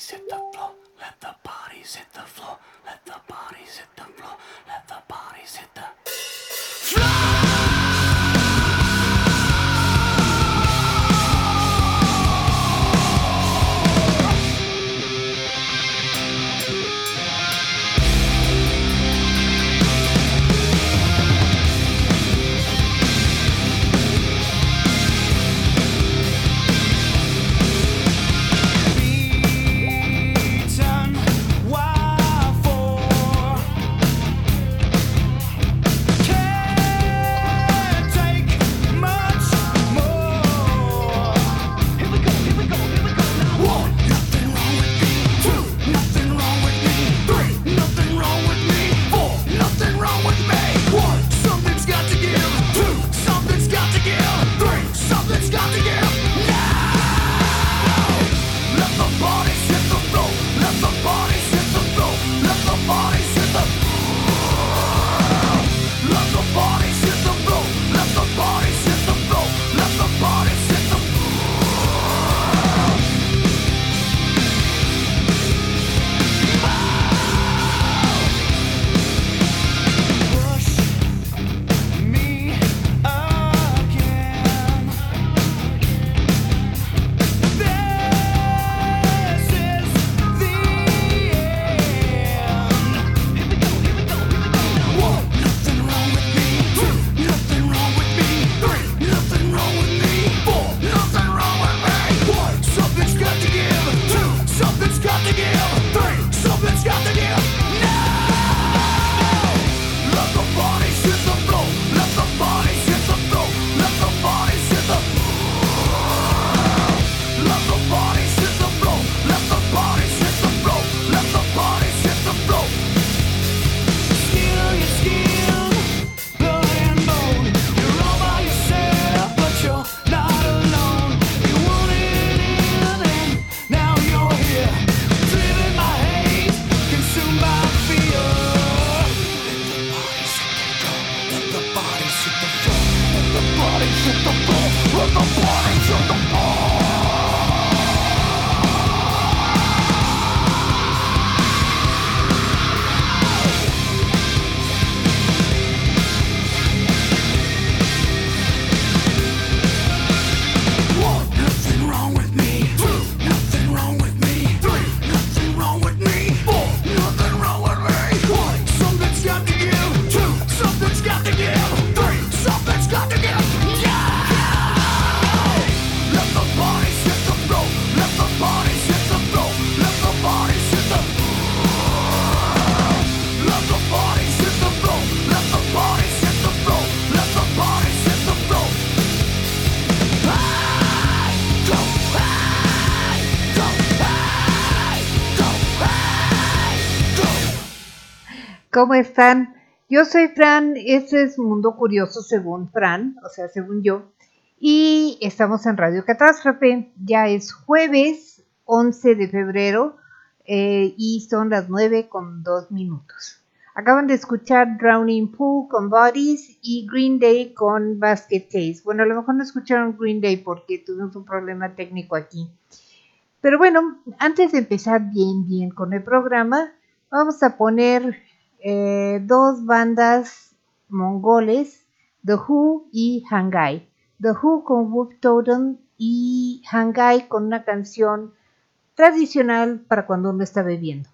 bodies hit the floor. Let the bodies hit the floor. Let the bodies hit the floor. Let the bodies hit the floor. ¿Cómo están? Yo soy Fran, este es Mundo Curioso según Fran, o sea, según yo. Y estamos en Radio Catástrofe, ya es jueves 11 de febrero eh, y son las 9 con 2 minutos. Acaban de escuchar Drowning Pool con Bodies y Green Day con Basket Case. Bueno, a lo mejor no escucharon Green Day porque tuvimos un problema técnico aquí. Pero bueno, antes de empezar bien, bien con el programa, vamos a poner eh, dos bandas mongoles, The Who y Hangai. The Who con Wolf Totem y Hangai con una canción tradicional para cuando uno está bebiendo.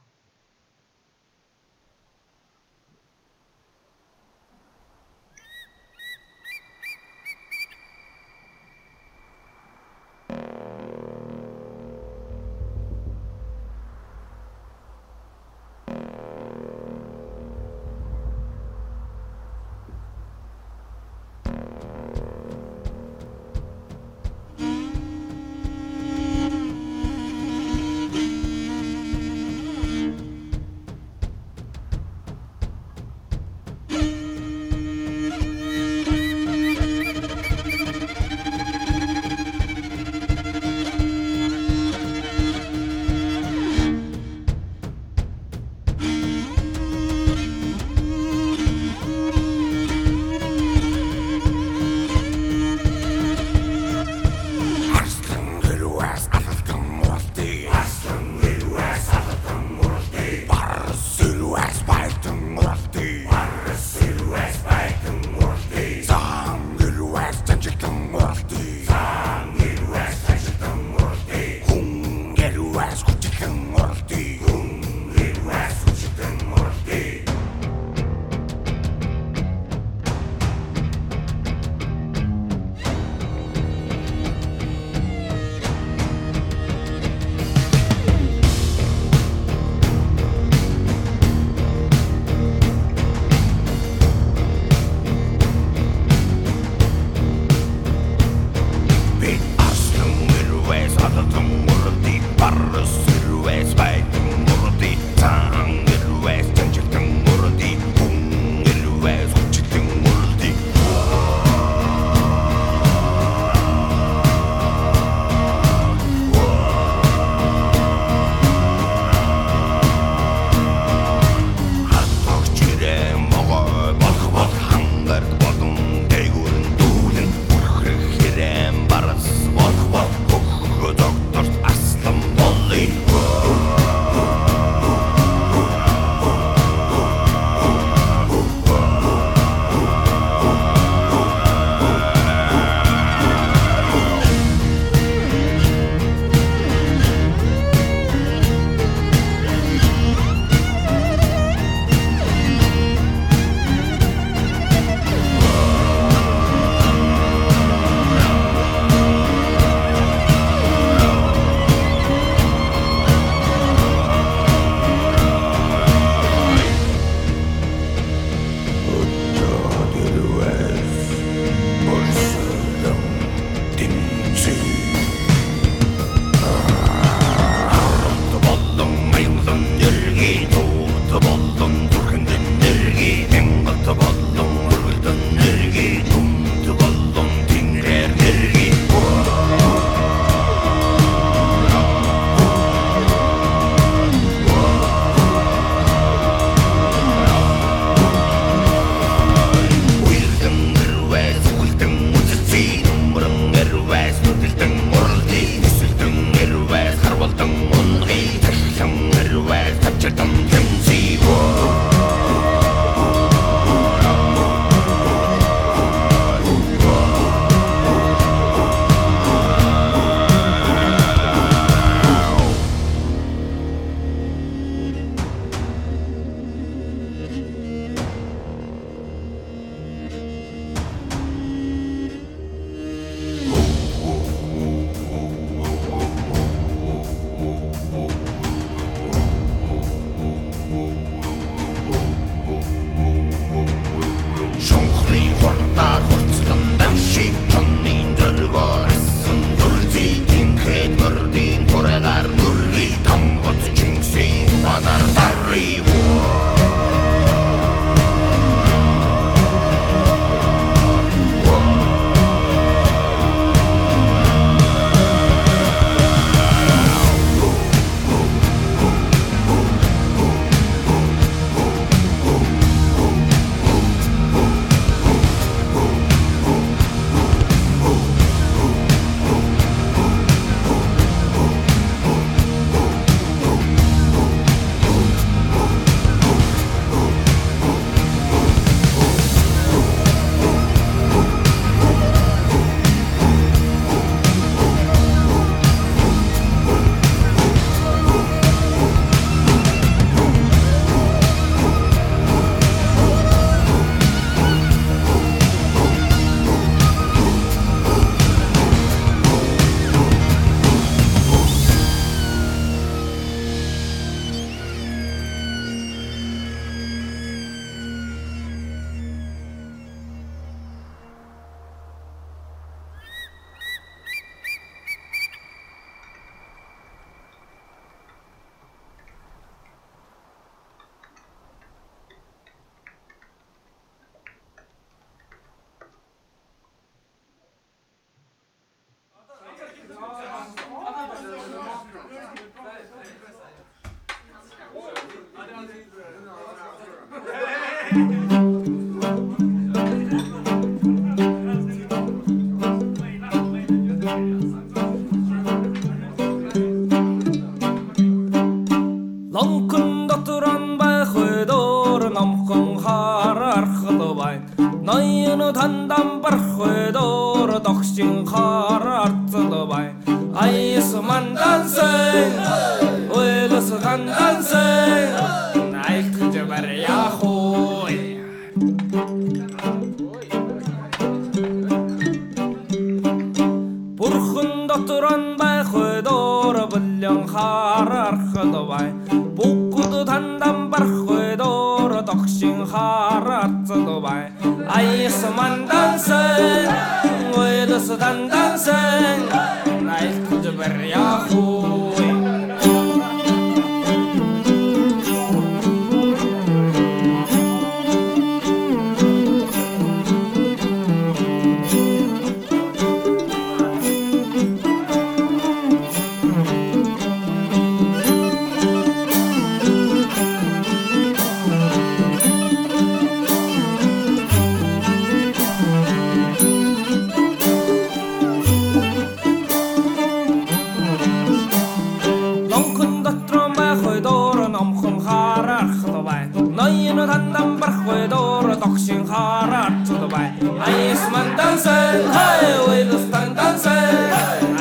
барахгүй дуур тогшин хараад зүг бай. Айс мандансан хай уйлстан дансан.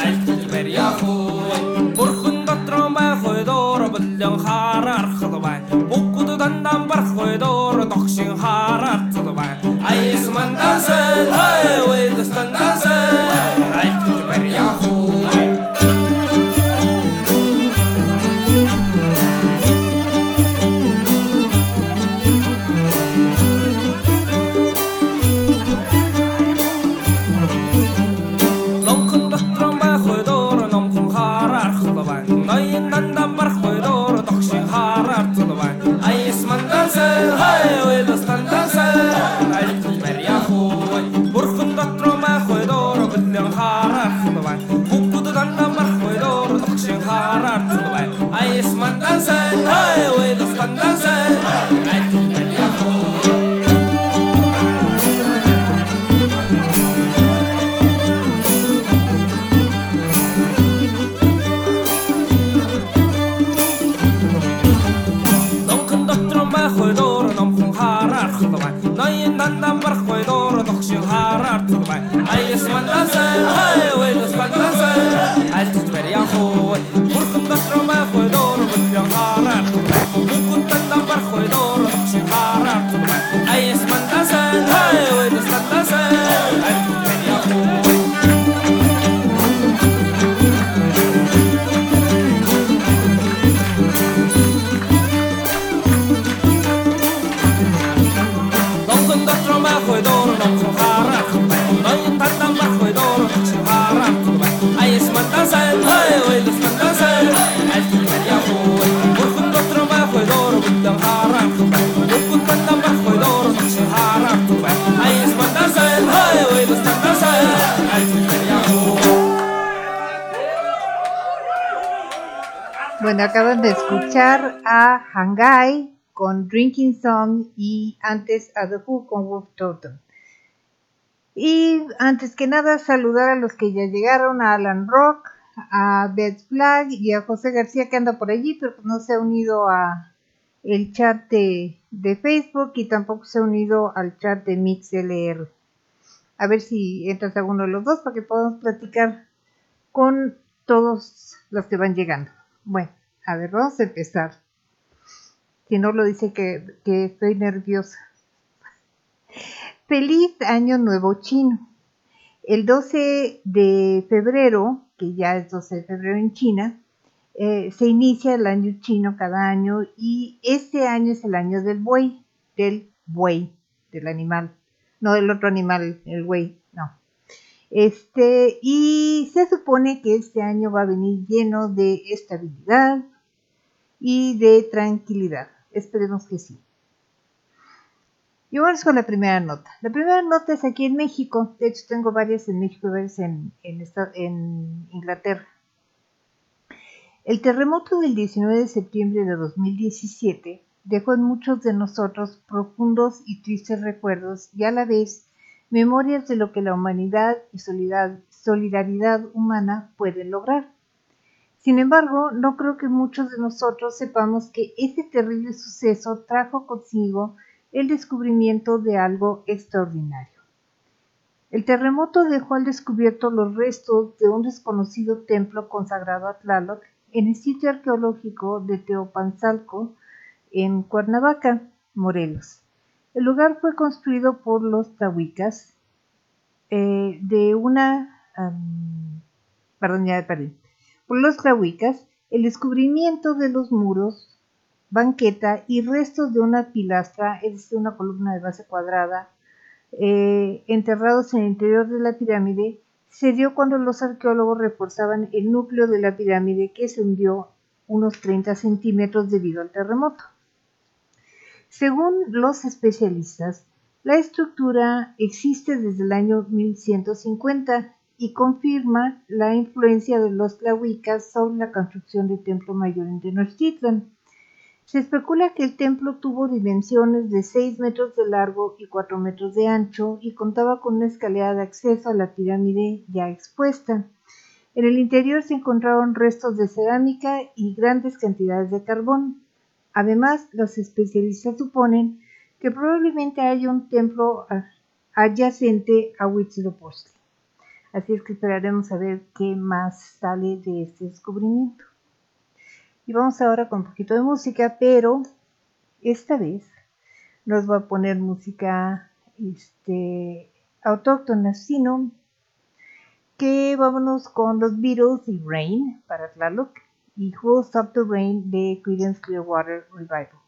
Айлт бэр яхуу. Бурхан дотроо байхгүй дуур бүлэн хараар хэл бай. Бүгд дандан барахгүй дуур тогшин хараад зүг бай. Айс мандансан хай уйл الأرض تطبع اي اسم النصر هاي وين اسم النصر عايز تجبر يا خوي مركم بكر وما خدور بدي قرار ممكن تنبر خدور مش قرار اي اسم النصر هاي وين اسم النصر Bueno, acaban de escuchar a Hangai con Drinking Song y antes a The Who con Wolf Totem. Y antes que nada, saludar a los que ya llegaron, a Alan Rock, a Beth Flag y a José García que anda por allí, pero no se ha unido a el chat de, de Facebook y tampoco se ha unido al chat de MixLR. A ver si entras a uno de los dos para que podamos platicar con todos los que van llegando. Bueno, a ver, vamos a empezar. Si no lo dice que, que estoy nerviosa. Feliz Año Nuevo Chino. El 12 de febrero, que ya es 12 de febrero en China, eh, se inicia el año chino cada año y este año es el año del buey, del buey, del animal, no del otro animal, el buey, no. Este, y se supone que este año va a venir lleno de estabilidad y de tranquilidad. Esperemos que sí. Y vamos con la primera nota. La primera nota es aquí en México. De hecho, tengo varias en México varias en, en, Inglaterra. El terremoto del 19 de septiembre de 2017 dejó en muchos de nosotros profundos y tristes recuerdos y a la vez memorias de lo que la humanidad y solidar- solidaridad humana pueden lograr. Sin embargo, no creo que muchos de nosotros sepamos que ese terrible suceso trajo consigo el descubrimiento de algo extraordinario. El terremoto dejó al descubierto los restos de un desconocido templo consagrado a Tlaloc en el sitio arqueológico de Teopanzalco, en Cuernavaca, Morelos. El lugar fue construido por los tahuicas eh, de una... perdón, ya perdí. Por los tlahuicas, el descubrimiento de los muros, banqueta y restos de una pilastra, es una columna de base cuadrada, eh, enterrados en el interior de la pirámide, se dio cuando los arqueólogos reforzaban el núcleo de la pirámide que se hundió unos 30 centímetros debido al terremoto. Según los especialistas, la estructura existe desde el año 1150 y confirma la influencia de los tlahuicas sobre la construcción del templo mayor en Tenochtitlan. Se especula que el templo tuvo dimensiones de 6 metros de largo y 4 metros de ancho y contaba con una escalera de acceso a la pirámide ya expuesta. En el interior se encontraron restos de cerámica y grandes cantidades de carbón. Además, los especialistas suponen que probablemente haya un templo adyacente a Huitzilopochtli. Así es que esperaremos a ver qué más sale de este descubrimiento. Y vamos ahora con un poquito de música, pero esta vez nos va a poner música este, autóctona, sino que vámonos con los Beatles y Rain para Tlaloc y Who Stop the Rain de Creedence Clearwater Revival.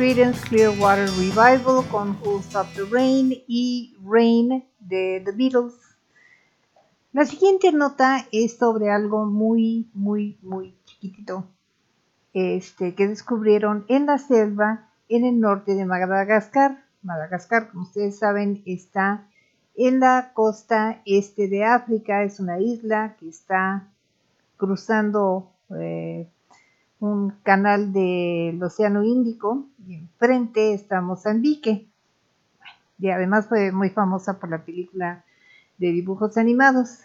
Clearwater Revival con Stop the Rain y Rain de The Beatles. La siguiente nota es sobre algo muy, muy, muy chiquitito este, que descubrieron en la selva en el norte de Madagascar. Madagascar, como ustedes saben, está en la costa este de África, es una isla que está cruzando eh, un canal del Océano Índico y enfrente está Mozambique. Y además fue muy famosa por la película de dibujos animados.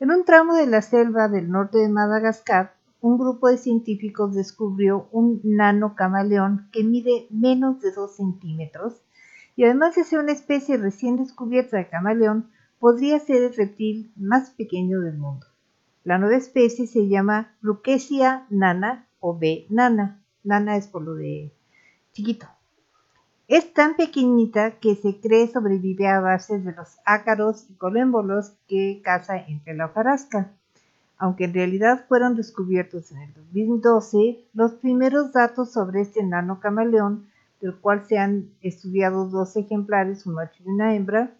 En un tramo de la selva del norte de Madagascar, un grupo de científicos descubrió un nano camaleón que mide menos de 2 centímetros y además de ser una especie recién descubierta de camaleón, podría ser el reptil más pequeño del mundo. La nueva especie se llama Rukesia nana o B nana. Nana es por lo de chiquito. Es tan pequeñita que se cree sobrevive a base de los ácaros y colémbolos que caza entre la hojarasca. Aunque en realidad fueron descubiertos en el 2012, los primeros datos sobre este nano camaleón, del cual se han estudiado dos ejemplares, un macho y una hembra,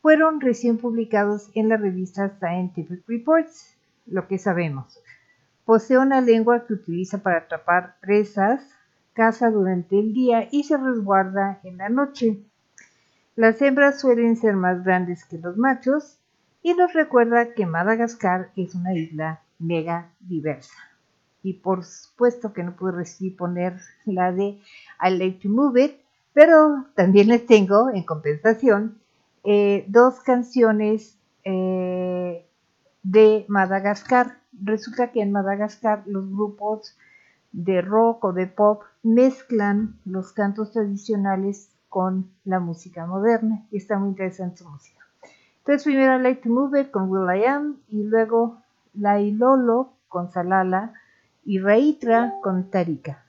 fueron recién publicados en la revista Scientific Reports, lo que sabemos. Posee una lengua que utiliza para atrapar presas, caza durante el día y se resguarda en la noche. Las hembras suelen ser más grandes que los machos y nos recuerda que Madagascar es una isla mega diversa. Y por supuesto que no pude resistir poner la de I Like to Move It, pero también les tengo en compensación eh, dos canciones eh, de Madagascar. Resulta que en Madagascar los grupos de rock o de pop mezclan los cantos tradicionales con la música moderna y está muy interesante su música. Entonces primero Like to Move It con Will I Am y luego La Ilolo con Salala y Raitra con Tarika.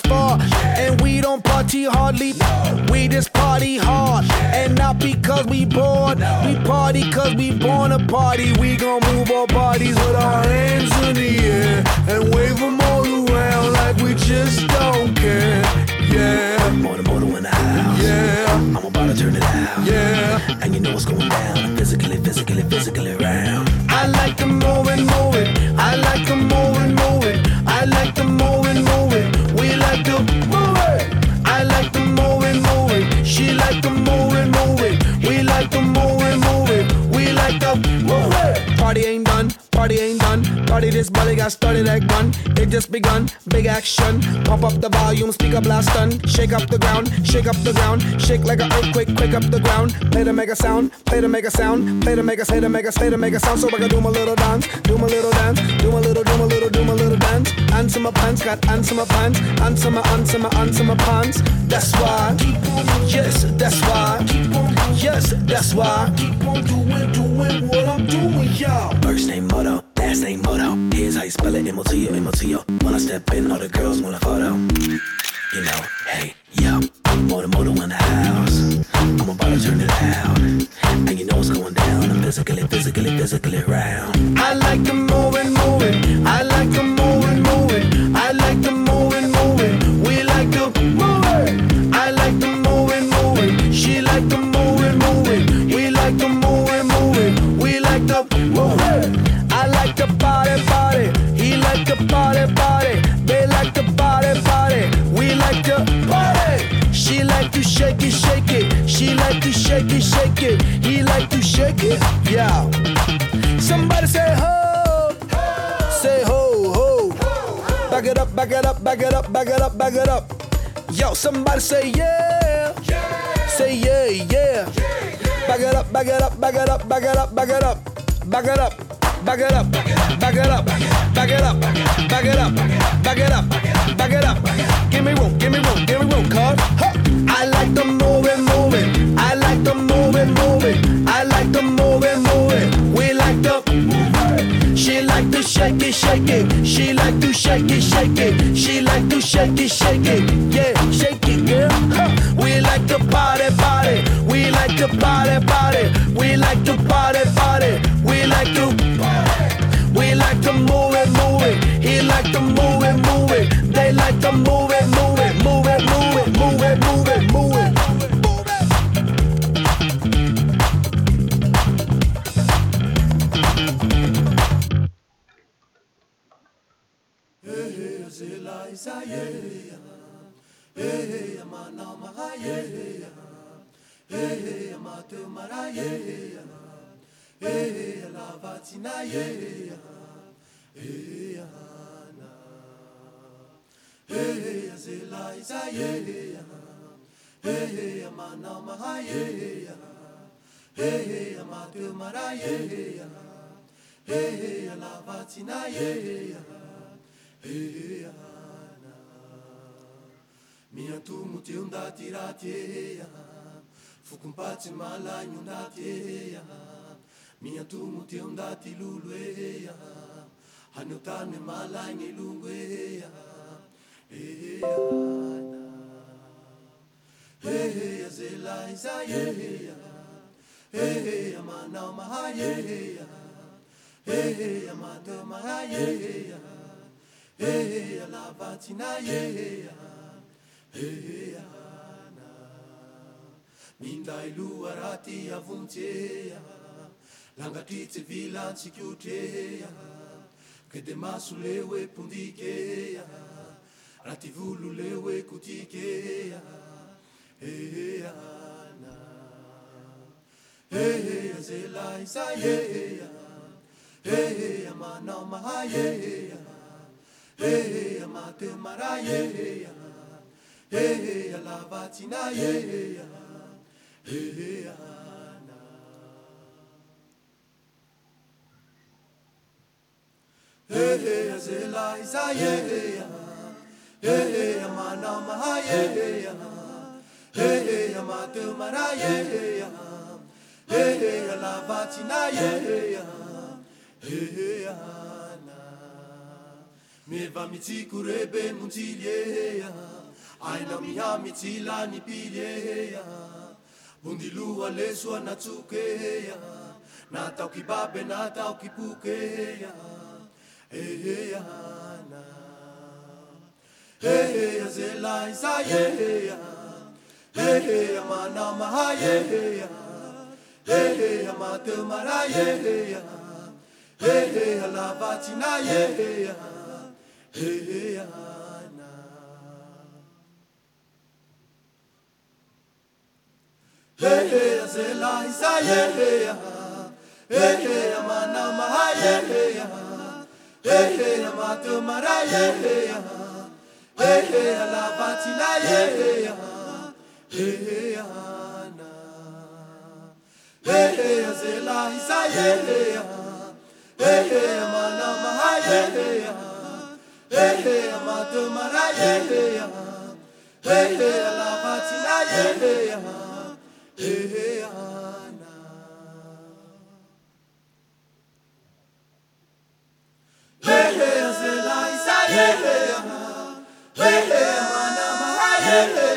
For. And we don't party hardly, we just party hard. And not because we bored, we party cause we born a party. We gon' action. Pump up the volume, speaker blast. Shake up the ground, shake up the ground. Shake like an earthquake, quake up the ground. Play to make a sound, play to make a sound. Play to make a, say to make a, say to make a sound. So I can do my little dance, do my little dance, do my little, do my little, do my little dance. Answer my pants, got answer my pants. Answer my, answer my, answer my pants. That's why. Yes, that's why. Yes, that's why. Keep on doing, doing what I'm doing, y'all. First name motto, last name motto. Here's how you spell it, M-O-T-O, M-O-T-O. When I step in, all the girls want a photo. You know, hey, yo, I'm Moto Moto in the house. I'm about to turn it out. And you know what's going down. I'm physically, physically, physically round. I like to move it, move back it up, back it up, back it up. Yo, somebody say yeah. yeah. Say yeah, yeah. yeah, yeah. Back it up, back it up, back it up, back it up, back it up. Back it up. Back it up, back it up, back it up, back it up, back it up, back it up. Give me room, give me room, give me room, cuz. I like the moving, moving. Shake it, shake it. She like to shake it, shake it. She like to shake it, shake it. Yeah, shake it, girl. Huh. We like to party, party. We like to party, party. We like to party, party. We like to. party. We like to move it, move it. He like to move it, move it. They like to move it, move it, move it, nama ye he ya he he ya matumara ye he ya he he ya lavatina ye he ya he ya na he he ya zila isa ye he ya he he ya manama ye he ya he he ya matumara ye he ya he he ya lavatina ye he ya he ya miatomo ty eo nda ty raha tyeha fokompatsy malaigno nda ty eha miatomo ty eo nda eana eheha zelay zay eheha eheha manao mahay eheha eheha mateo mahay eheha eana mindai luarati raha ty avonjea langatry tsy vilantsikotrehea ke de maso le kutikea. mpondikea raha ty volo le hoe kotikea eana ehea zelahy zay ehea ehea manao mahay ehea ehea mateo Hey, hey, alabatina, hey, hey, hey, hey, Hey, hey, azela, isa, hey, hey, hey, hey, hey, hey, hey, hey, hey, hey, hey, hey, hey, hey, hey, hey, ana. Meva aina mihami tilani pileya bundilua lesua natsukeya natau kibabe natau kipukeya eheyana eheya zelaiza yeheya eheya manamaha yeheya eheya matemara yeheya eheya lavatina yeheya eheya Yehea zela isa yehea Yehea mana maha yehea Yehea matumara yehea Yehea la batina yehea Yehea na Yehea zela isa yehea Yehea mana maha yehea Yehea matumara yehea Yehea la batina Heana. Hehe, Zelai, hey, hey, Hehe, Hey hey.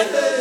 Yeah.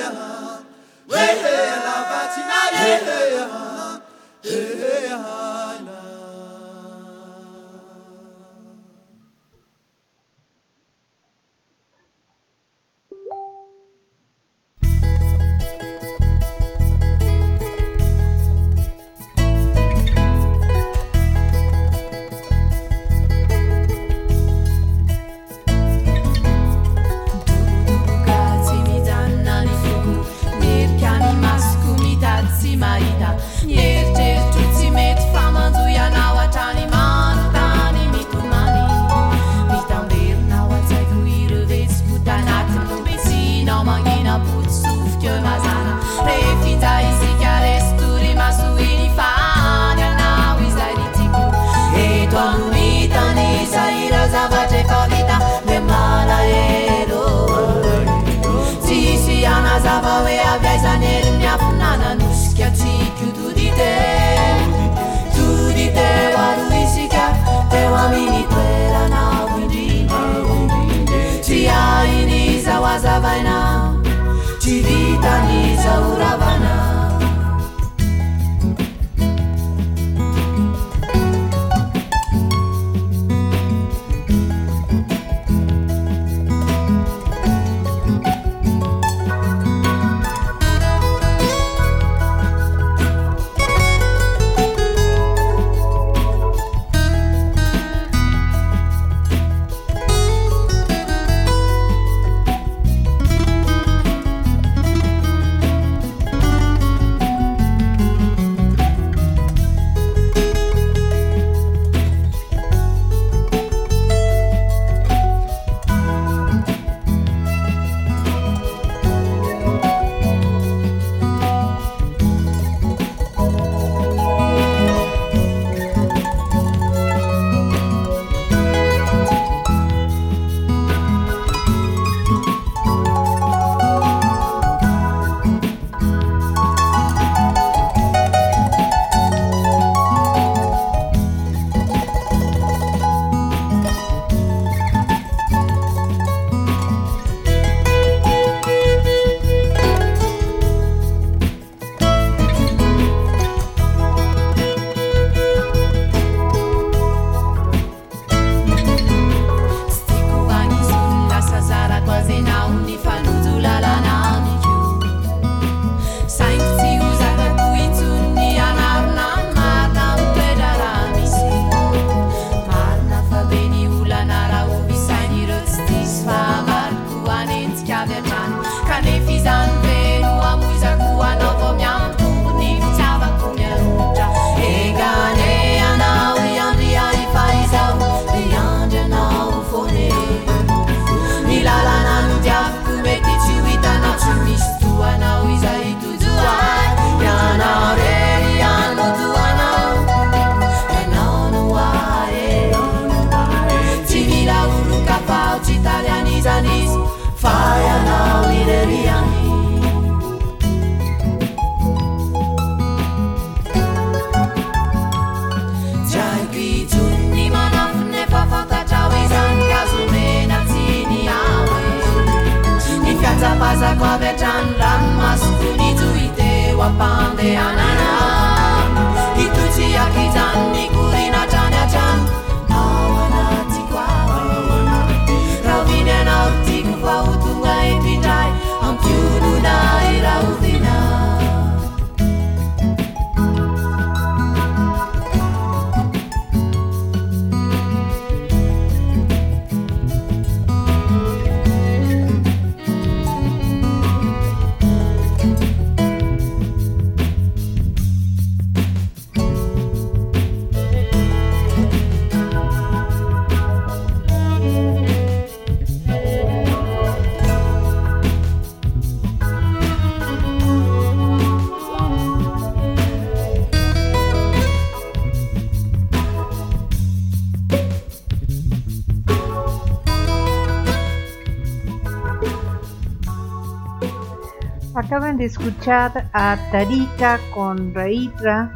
Acaban de escuchar a Tarika con Raitra,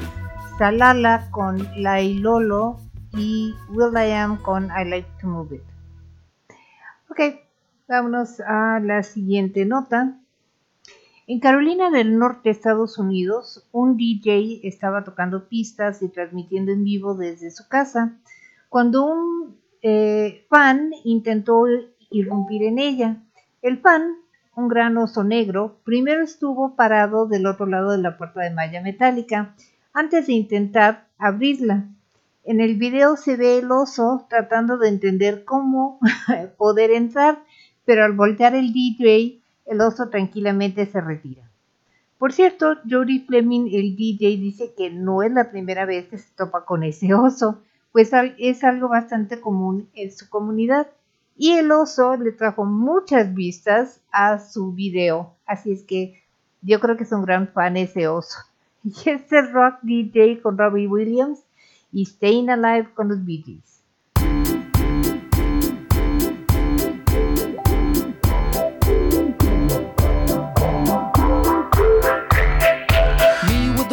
Salala con Lailolo y Will I Am con I Like to Move It. Ok, vámonos a la siguiente nota. En Carolina del Norte, Estados Unidos, un DJ estaba tocando pistas y transmitiendo en vivo desde su casa cuando un eh, fan intentó irrumpir en ella. El fan un gran oso negro, primero estuvo parado del otro lado de la puerta de malla metálica antes de intentar abrirla. En el video se ve el oso tratando de entender cómo poder entrar, pero al voltear el DJ, el oso tranquilamente se retira. Por cierto, Jody Fleming, el DJ, dice que no es la primera vez que se topa con ese oso, pues es algo bastante común en su comunidad y el oso le trajo muchas vistas a su video. Así es que yo creo que es un gran fan ese oso. Y este Rock DJ con Robbie Williams y Staying Alive con los Bee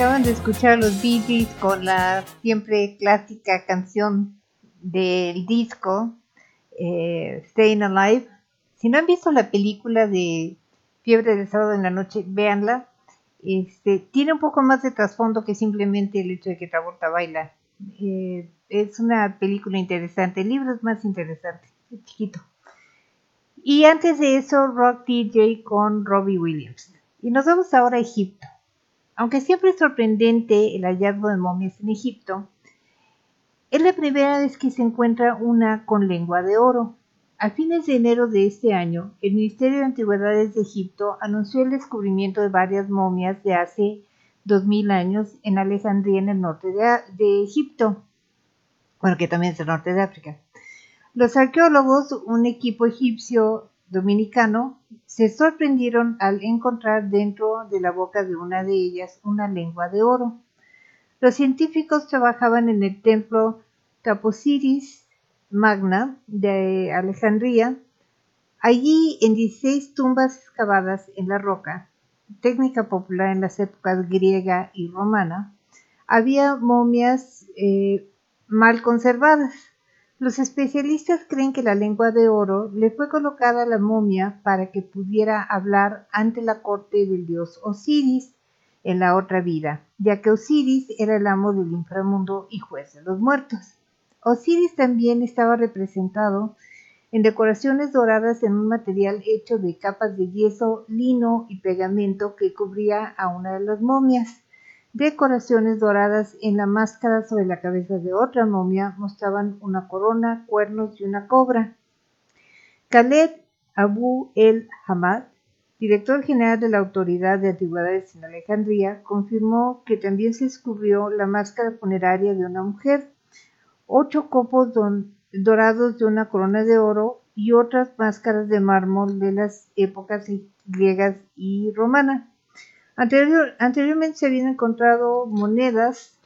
Acaban de escuchar los Bee Gees con la siempre clásica canción del disco eh, Staying Alive. Si no han visto la película de Fiebre del Sábado en la Noche, véanla. Este, tiene un poco más de trasfondo que simplemente el hecho de que Travolta baila. Eh, es una película interesante, el libro es más interesante, es chiquito. Y antes de eso, Rock DJ con Robbie Williams. Y nos vamos ahora a Egipto. Aunque siempre es sorprendente el hallazgo de momias en Egipto, es la primera vez que se encuentra una con lengua de oro. A fines de enero de este año, el Ministerio de Antigüedades de Egipto anunció el descubrimiento de varias momias de hace 2000 años en Alejandría, en el norte de, de Egipto, bueno, que también es el norte de África. Los arqueólogos, un equipo egipcio dominicano, se sorprendieron al encontrar dentro de la boca de una de ellas una lengua de oro. Los científicos trabajaban en el templo Taposiris Magna de Alejandría. Allí, en 16 tumbas excavadas en la roca, técnica popular en las épocas griega y romana, había momias eh, mal conservadas. Los especialistas creen que la lengua de oro le fue colocada a la momia para que pudiera hablar ante la corte del dios Osiris en la otra vida, ya que Osiris era el amo del inframundo y juez de los muertos. Osiris también estaba representado en decoraciones doradas en un material hecho de capas de yeso, lino y pegamento que cubría a una de las momias. Decoraciones doradas en la máscara sobre la cabeza de otra momia mostraban una corona, cuernos y una cobra. Khaled Abu el Hamad, director general de la Autoridad de Antigüedades en Alejandría, confirmó que también se descubrió la máscara funeraria de una mujer, ocho copos dorados de una corona de oro y otras máscaras de mármol de las épocas griegas y romanas. Anterior, anteriormente se habían encontrado monedas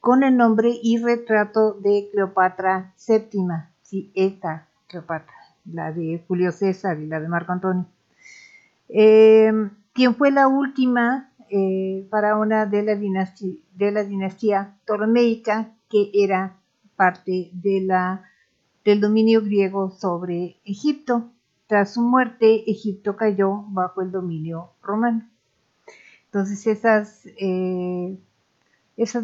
con el nombre y retrato de Cleopatra VII, sí, esta Cleopatra, la de Julio César y la de Marco Antonio, eh, quien fue la última eh, faraona de la, dinastía, de Ptolemaica, que era parte del dominio griego sobre Egipto. Tras su muerte, Egipto cayó bajo el dominio romano. Entonces esas, eh,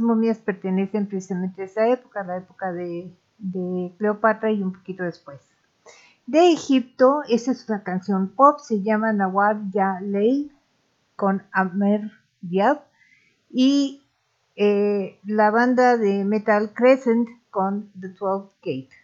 momias pertenecen precisamente a esa época, la época de, Cleopatra y un poquito después. De Egipto, esa es una canción pop, se llama Nawar Ya Ley con Amer Diab y eh, la banda de metal Crescent con The 12 Gate.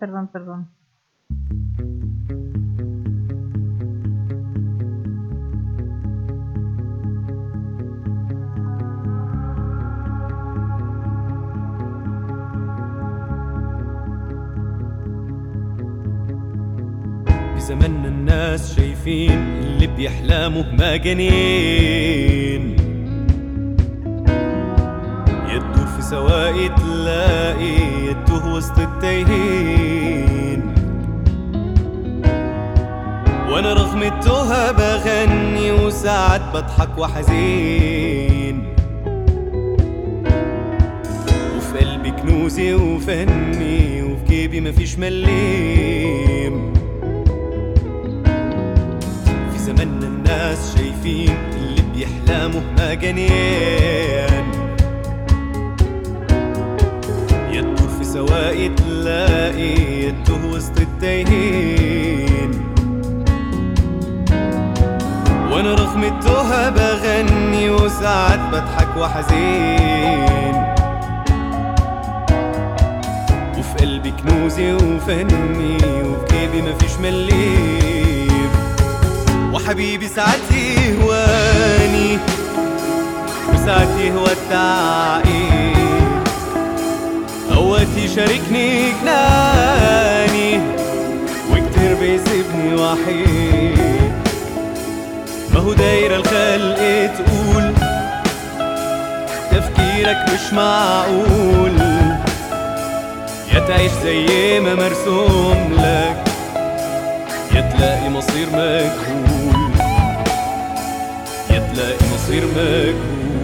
Perdón, perdón. بزماننا الناس شايفين اللي بيحلموا مجانين يدور في سواقي تلاقي يتوه وسط التايهين وساعات بضحك وحزين. وفي قلبي كنوزي وفني وفي جيبي مفيش مليم. في زماننا الناس شايفين اللي بيحلموا مجانين يدور في سواقي تلاقي يتوه وسط التايهين وأنا رغم التوهة بغني وساعات بضحك وحزين. وفي قلبي كنوزي وفني وفي جيبي مفيش مليم. وحبيبي ساعات يهواني وساعات يهوى التعقيد أوقات يشاركني جناني وكتير بيسيبني وحيد. ما هو دايرة الخلق تقول. تفكيرك مش معقول. يا تعيش زي ما مرسوم لك. يا تلاقي مصير مجهول. يا تلاقي مصير مجهول.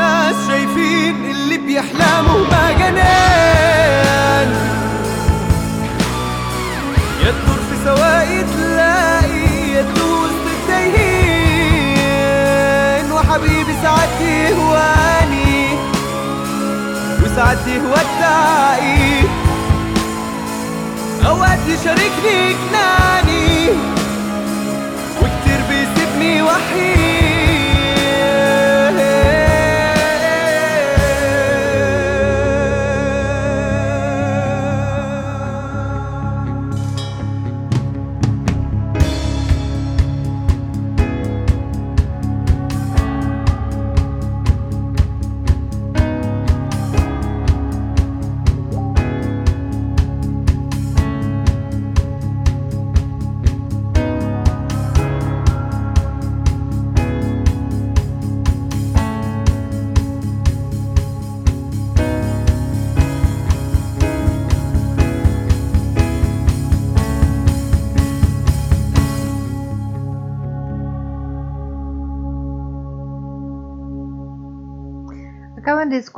الناس شايفين اللي بيحلموا مجانين يدور في سواقي تلاقي يدوس بالتايهين وحبيبي ساعات يهواني وساعات يهوى التعقيد أوقات يشاركني جناني وكتير بيسيبني وحيد.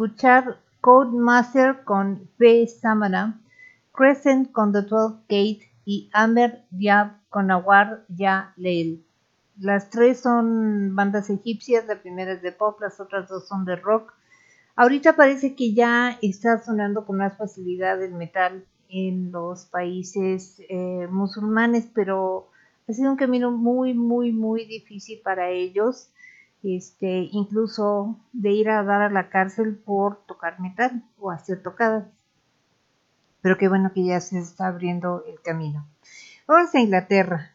Escuchar Codemaster con P. Samana, Crescent con The 12 Gate y Amer Yab con Awar Ya Leil. Las tres son bandas egipcias, la primera es de pop, las otras dos son de rock. Ahorita parece que ya está sonando con más facilidad el metal en los países eh, musulmanes, pero ha sido un camino muy, muy, muy difícil para ellos este, incluso de ir a dar a la cárcel por tocar metal o hacer tocadas. Pero qué bueno que ya se está abriendo el camino. Vamos a Inglaterra.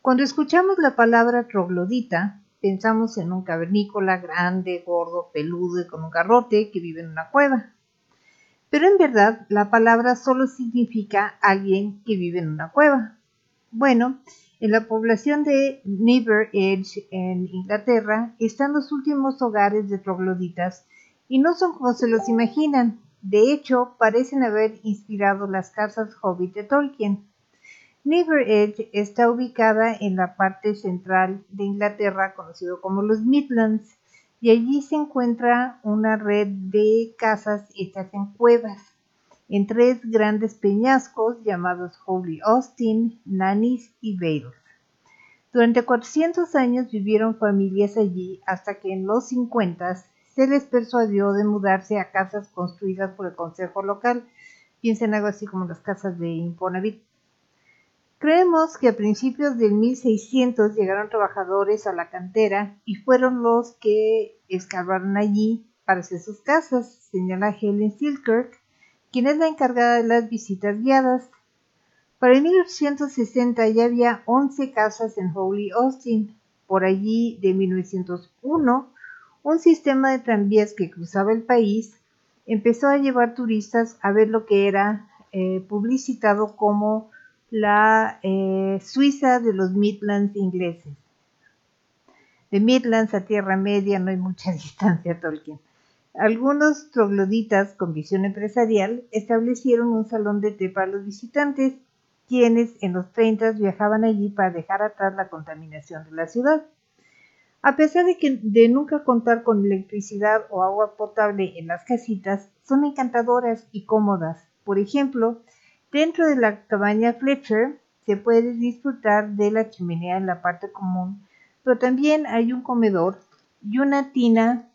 Cuando escuchamos la palabra troglodita, pensamos en un cavernícola grande, gordo, peludo y con un garrote que vive en una cueva. Pero en verdad la palabra solo significa alguien que vive en una cueva. Bueno, en la población de Never Edge en Inglaterra están los últimos hogares de trogloditas y no son como se los imaginan. De hecho, parecen haber inspirado las casas hobbit de Tolkien. Never Edge está ubicada en la parte central de Inglaterra, conocido como los Midlands, y allí se encuentra una red de casas hechas en cuevas, en tres grandes peñascos llamados Holy Austin, Nanis y Bales. Durante 400 años vivieron familias allí hasta que en los 50 se les persuadió de mudarse a casas construidas por el consejo local. Piensen algo así como las casas de Infonavit. Creemos que a principios del 1600 llegaron trabajadores a la cantera y fueron los que excavaron allí para hacer sus casas, señala Helen Silkirk, quien es la encargada de las visitas guiadas. Para el 1860 ya había 11 casas en Holy Austin. Por allí, de 1901, un sistema de tranvías que cruzaba el país empezó a llevar turistas a ver lo que era eh, publicitado como la eh, Suiza de los Midlands ingleses. De Midlands a Tierra Media no hay mucha distancia, Tolkien. Algunos trogloditas con visión empresarial establecieron un salón de té para los visitantes, quienes en los 30 viajaban allí para dejar atrás la contaminación de la ciudad. A pesar de, que, de nunca contar con electricidad o agua potable en las casitas, son encantadoras y cómodas. Por ejemplo, Dentro de la cabaña Fletcher se puede disfrutar de la chimenea en la parte común, pero también hay un comedor y una tina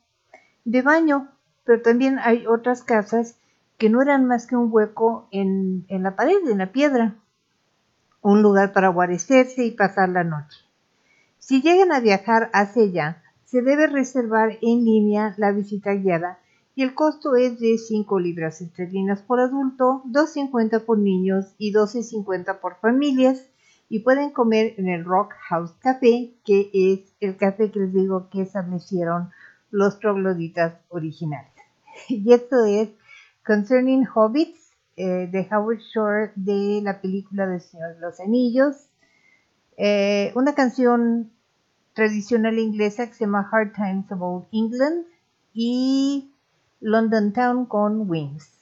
de baño, pero también hay otras casas que no eran más que un hueco en, en la pared, en la piedra, un lugar para guarecerse y pasar la noche. Si llegan a viajar hacia allá, se debe reservar en línea la visita guiada y el costo es de 5 libras esterlinas por adulto, 2.50 por niños y 12.50 por familias y pueden comer en el Rock House Café, que es el café que les digo que establecieron los trogloditas originales. Y esto es Concerning Hobbits eh, de Howard Shore de la película de Señor de los Anillos, eh, una canción tradicional inglesa que se llama Hard Times of Old England y London Town con Wings.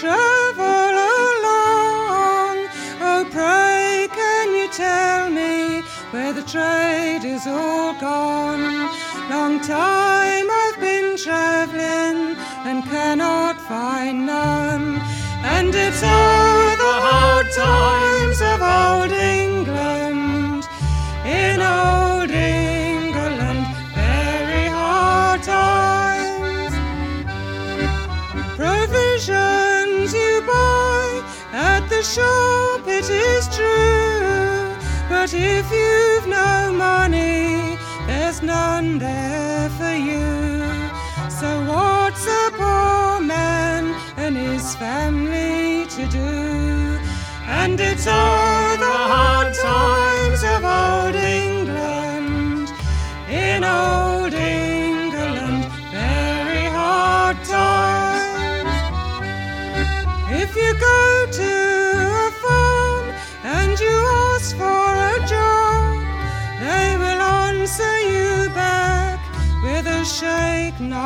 travel along. Oh, pray, can you tell me where the trade is all gone? Long time shop, it is true. But if you've no money, there's none there.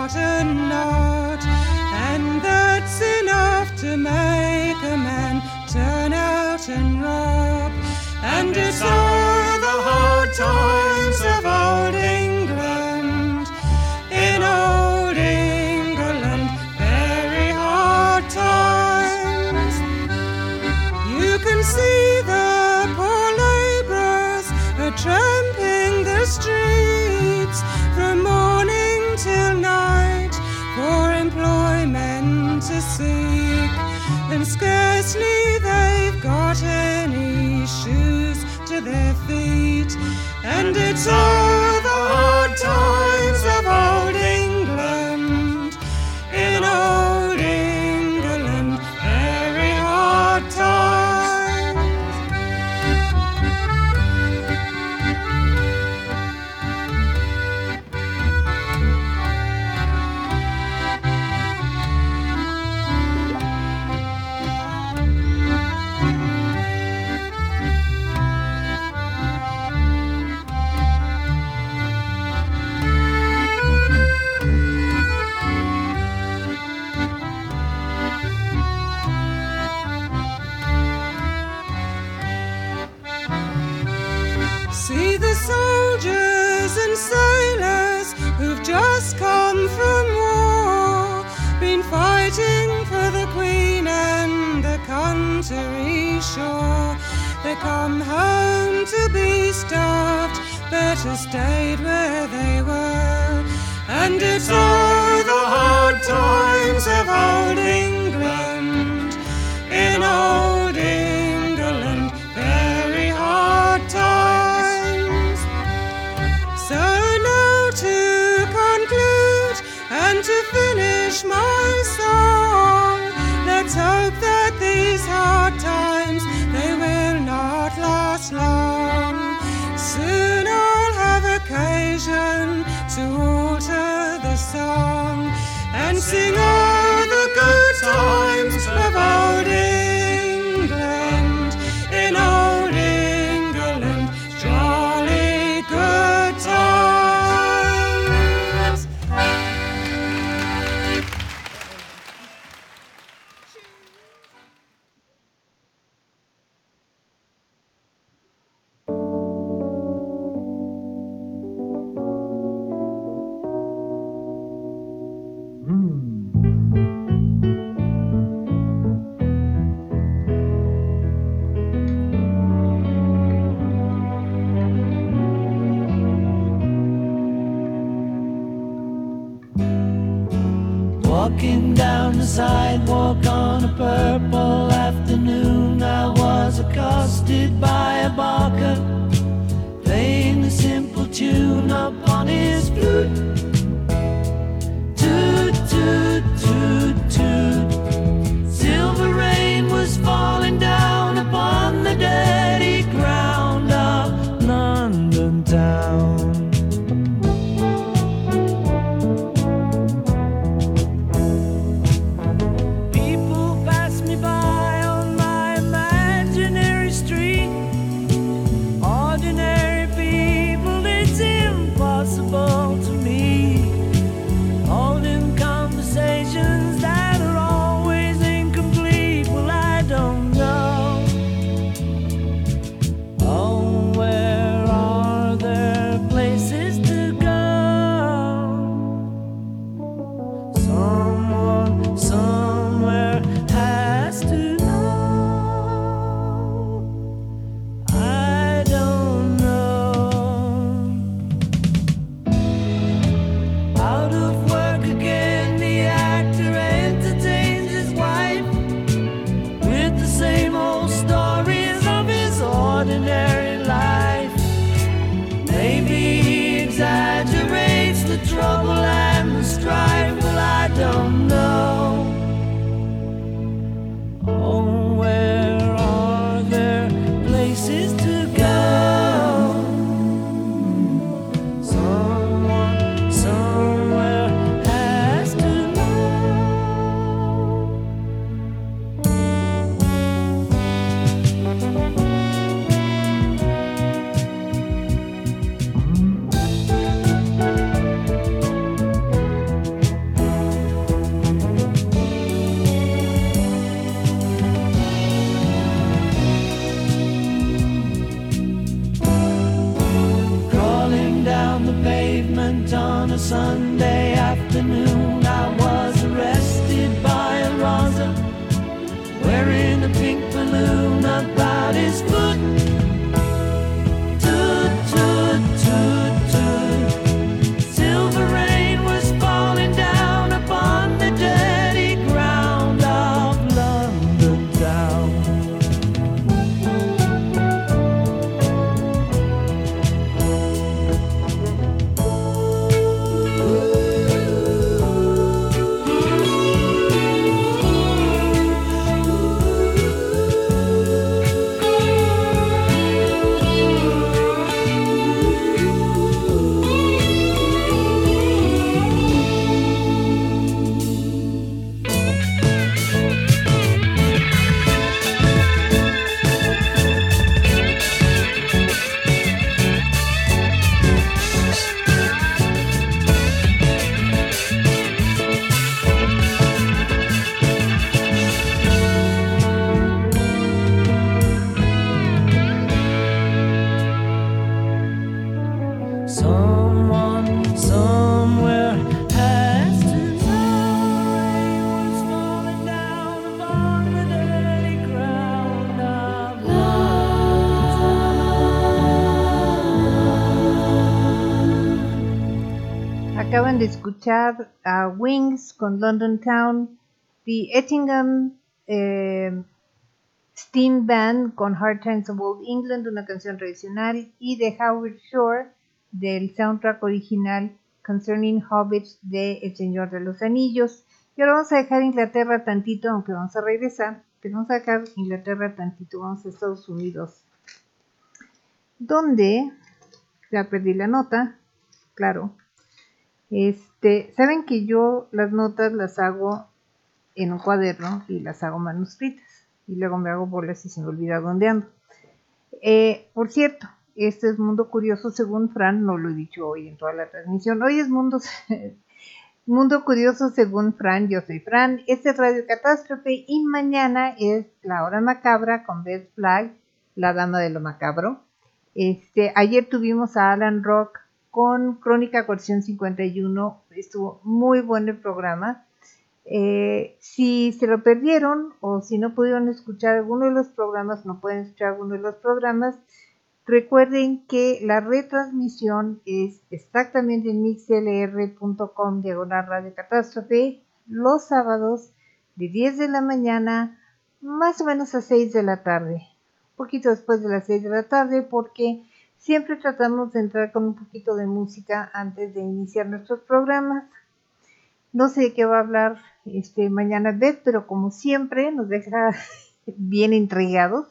not enough. stayed where they were, and it's all. and sing all the good times. Escuchar a Wings con London Town, The Ettingham eh, Steam Band con Hard Times of Old England, una canción tradicional, y de Howard Shore del soundtrack original Concerning Hobbits de El Señor de los Anillos. Y ahora vamos a dejar Inglaterra tantito, aunque vamos a regresar, pero vamos a dejar Inglaterra tantito, vamos a Estados Unidos, donde, ya perdí la nota, claro, este, saben que yo las notas las hago en un cuaderno y las hago manuscritas y luego me hago bolas y se me olvida dónde ando. Eh, por cierto, este es Mundo Curioso según Fran, no lo he dicho hoy en toda la transmisión. Hoy es Mundo, Mundo Curioso según Fran, yo soy Fran, este es Radio Catástrofe y mañana es La Hora Macabra con Beth Flag, la Dama de lo Macabro. Este, ayer tuvimos a Alan Rock con Crónica Colección 51, estuvo muy bueno el programa. Eh, si se lo perdieron o si no pudieron escuchar alguno de los programas, no pueden escuchar alguno de los programas, recuerden que la retransmisión es exactamente en mixlr.com diagonal radio catástrofe los sábados de 10 de la mañana más o menos a 6 de la tarde, poquito después de las 6 de la tarde porque siempre tratamos de entrar con un poquito de música antes de iniciar nuestros programas. No sé de qué va a hablar este, mañana Beth, pero como siempre nos deja bien intrigados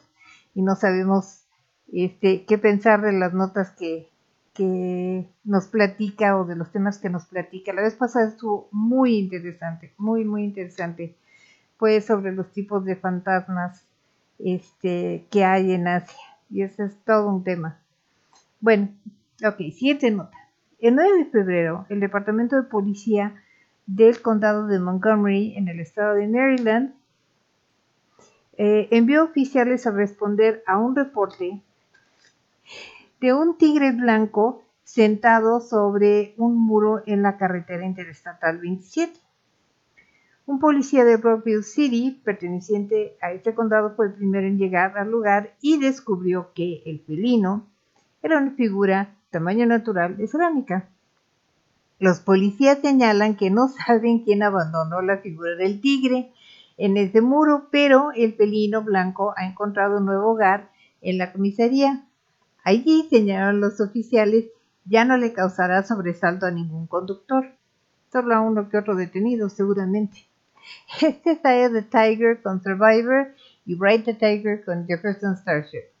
y no sabemos este, qué pensar de las notas que, que nos platica o de los temas que nos platica. La vez pasada estuvo muy interesante, muy, muy interesante. Fue sobre los tipos de fantasmas este, que hay en Asia. Y ese es todo un tema. Bueno, ok, siguiente nota. El 9 de febrero, el Departamento de Policía del Condado de Montgomery, en el estado de Maryland, eh, envió oficiales a responder a un reporte de un tigre blanco sentado sobre un muro en la carretera interestatal 27. Un policía de Rockville City, perteneciente a este condado, fue el primero en llegar al lugar y descubrió que el felino era una figura tamaño natural de cerámica. Los policías señalan que no saben quién abandonó la figura del tigre en ese muro, pero el felino blanco ha encontrado un nuevo hogar en la comisaría. Allí, señalaron los oficiales, ya no le causará sobresalto a ningún conductor, solo a uno que otro detenido, seguramente. Este of the Tiger con Survivor y Bright the Tiger con Jefferson Starship.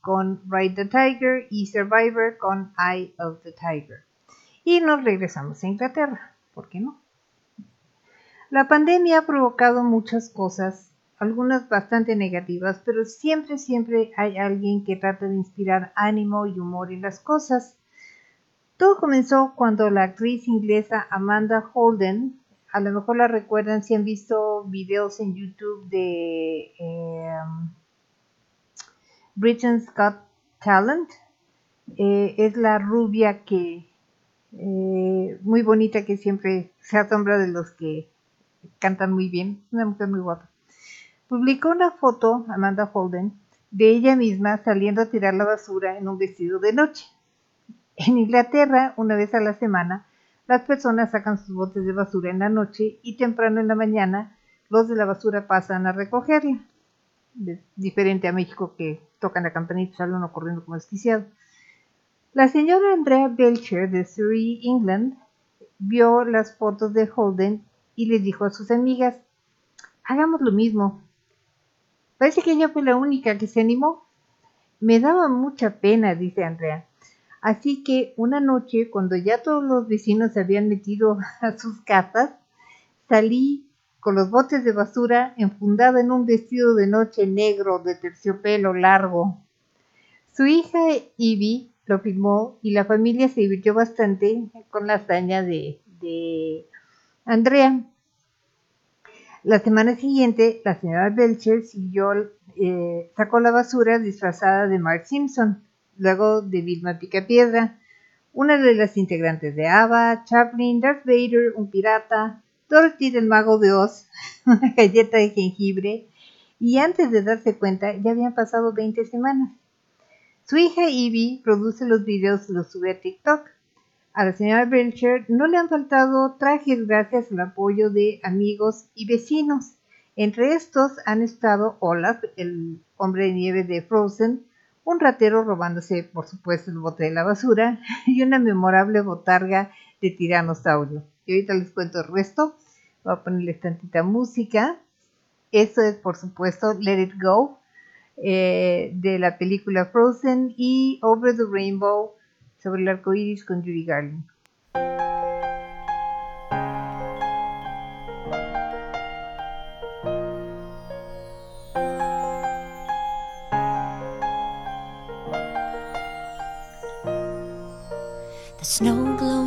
Con Ride the Tiger y Survivor con Eye of the Tiger. Y nos regresamos a Inglaterra, ¿por qué no? La pandemia ha provocado muchas cosas, algunas bastante negativas, pero siempre, siempre hay alguien que trata de inspirar ánimo y humor en las cosas. Todo comenzó cuando la actriz inglesa Amanda Holden, a lo mejor la recuerdan si han visto videos en YouTube de eh, Britain's Got Talent, eh, es la rubia que eh, muy bonita que siempre se asombra de los que cantan muy bien, una mujer muy guapa. Publicó una foto, Amanda Holden, de ella misma saliendo a tirar la basura en un vestido de noche. En Inglaterra, una vez a la semana, las personas sacan sus botes de basura en la noche y temprano en la mañana los de la basura pasan a recogerla. Diferente a México que tocan la campanita y sale uno corriendo como desquiciado. La señora Andrea Belcher de Surrey, England, vio las fotos de Holden y le dijo a sus amigas, hagamos lo mismo. Parece que ella fue la única que se animó. Me daba mucha pena, dice Andrea. Así que una noche, cuando ya todos los vecinos se habían metido a sus casas, salí con los botes de basura enfundada en un vestido de noche negro de terciopelo largo. Su hija Ivy lo filmó y la familia se divirtió bastante con la hazaña de, de Andrea. La semana siguiente, la señora Belcher siguió, eh, sacó la basura disfrazada de Mark Simpson, luego de Vilma Picapiedra, una de las integrantes de ABBA, Chaplin, Darth Vader, un pirata, Dorothy del Mago de Oz, una galleta de jengibre, y antes de darse cuenta ya habían pasado 20 semanas. Su hija Ivy produce los videos y los sube a TikTok. A la señora Belcher no le han faltado trajes gracias al apoyo de amigos y vecinos. Entre estos han estado Olaf, el hombre de nieve de Frozen, un ratero robándose, por supuesto, el bote de la basura y una memorable botarga de tiranosaurio. Y ahorita les cuento el resto. Voy a ponerles tantita música. Esto es, por supuesto, Let It Go eh, de la película Frozen y Over the Rainbow sobre el arco iris con Judy Garland.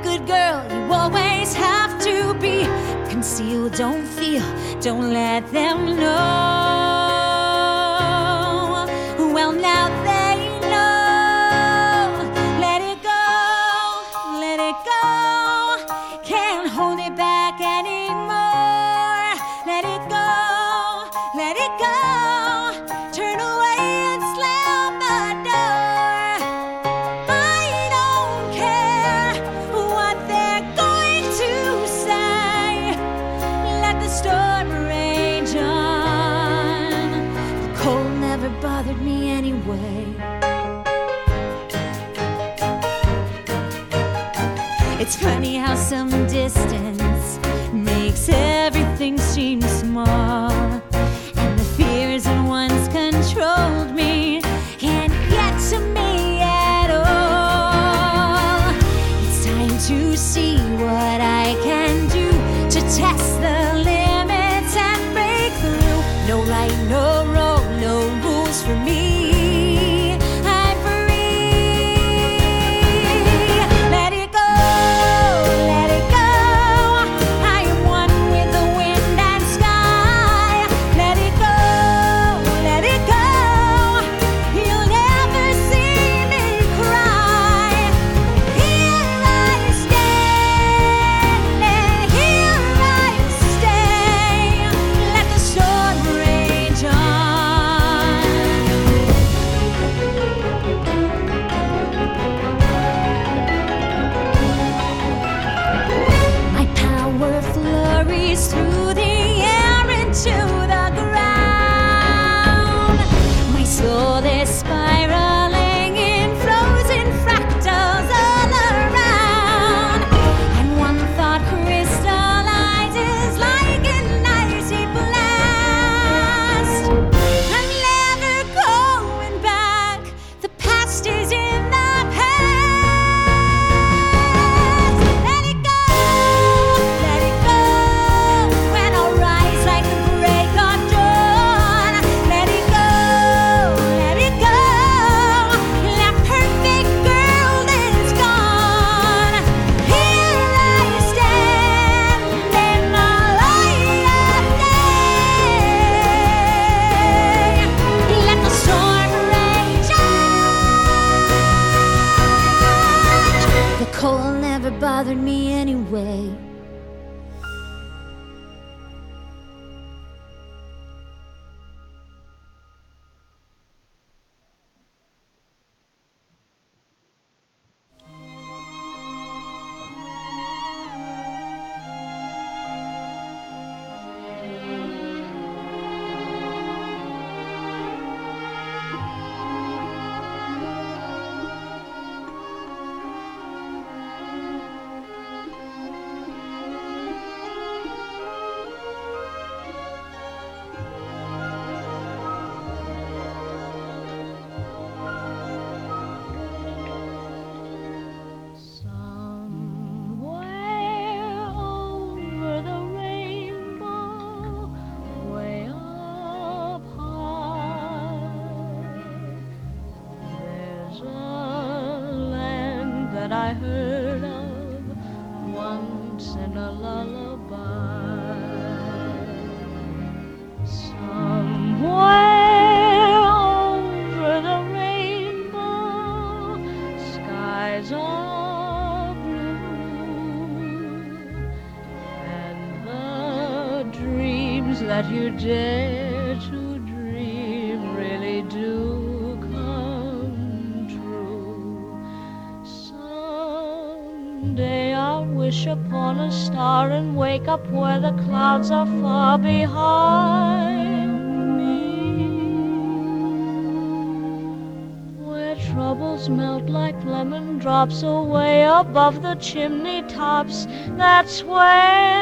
Good girl you always have to be. Conceal, don't feel, don't let them know. Chimney tops. That's where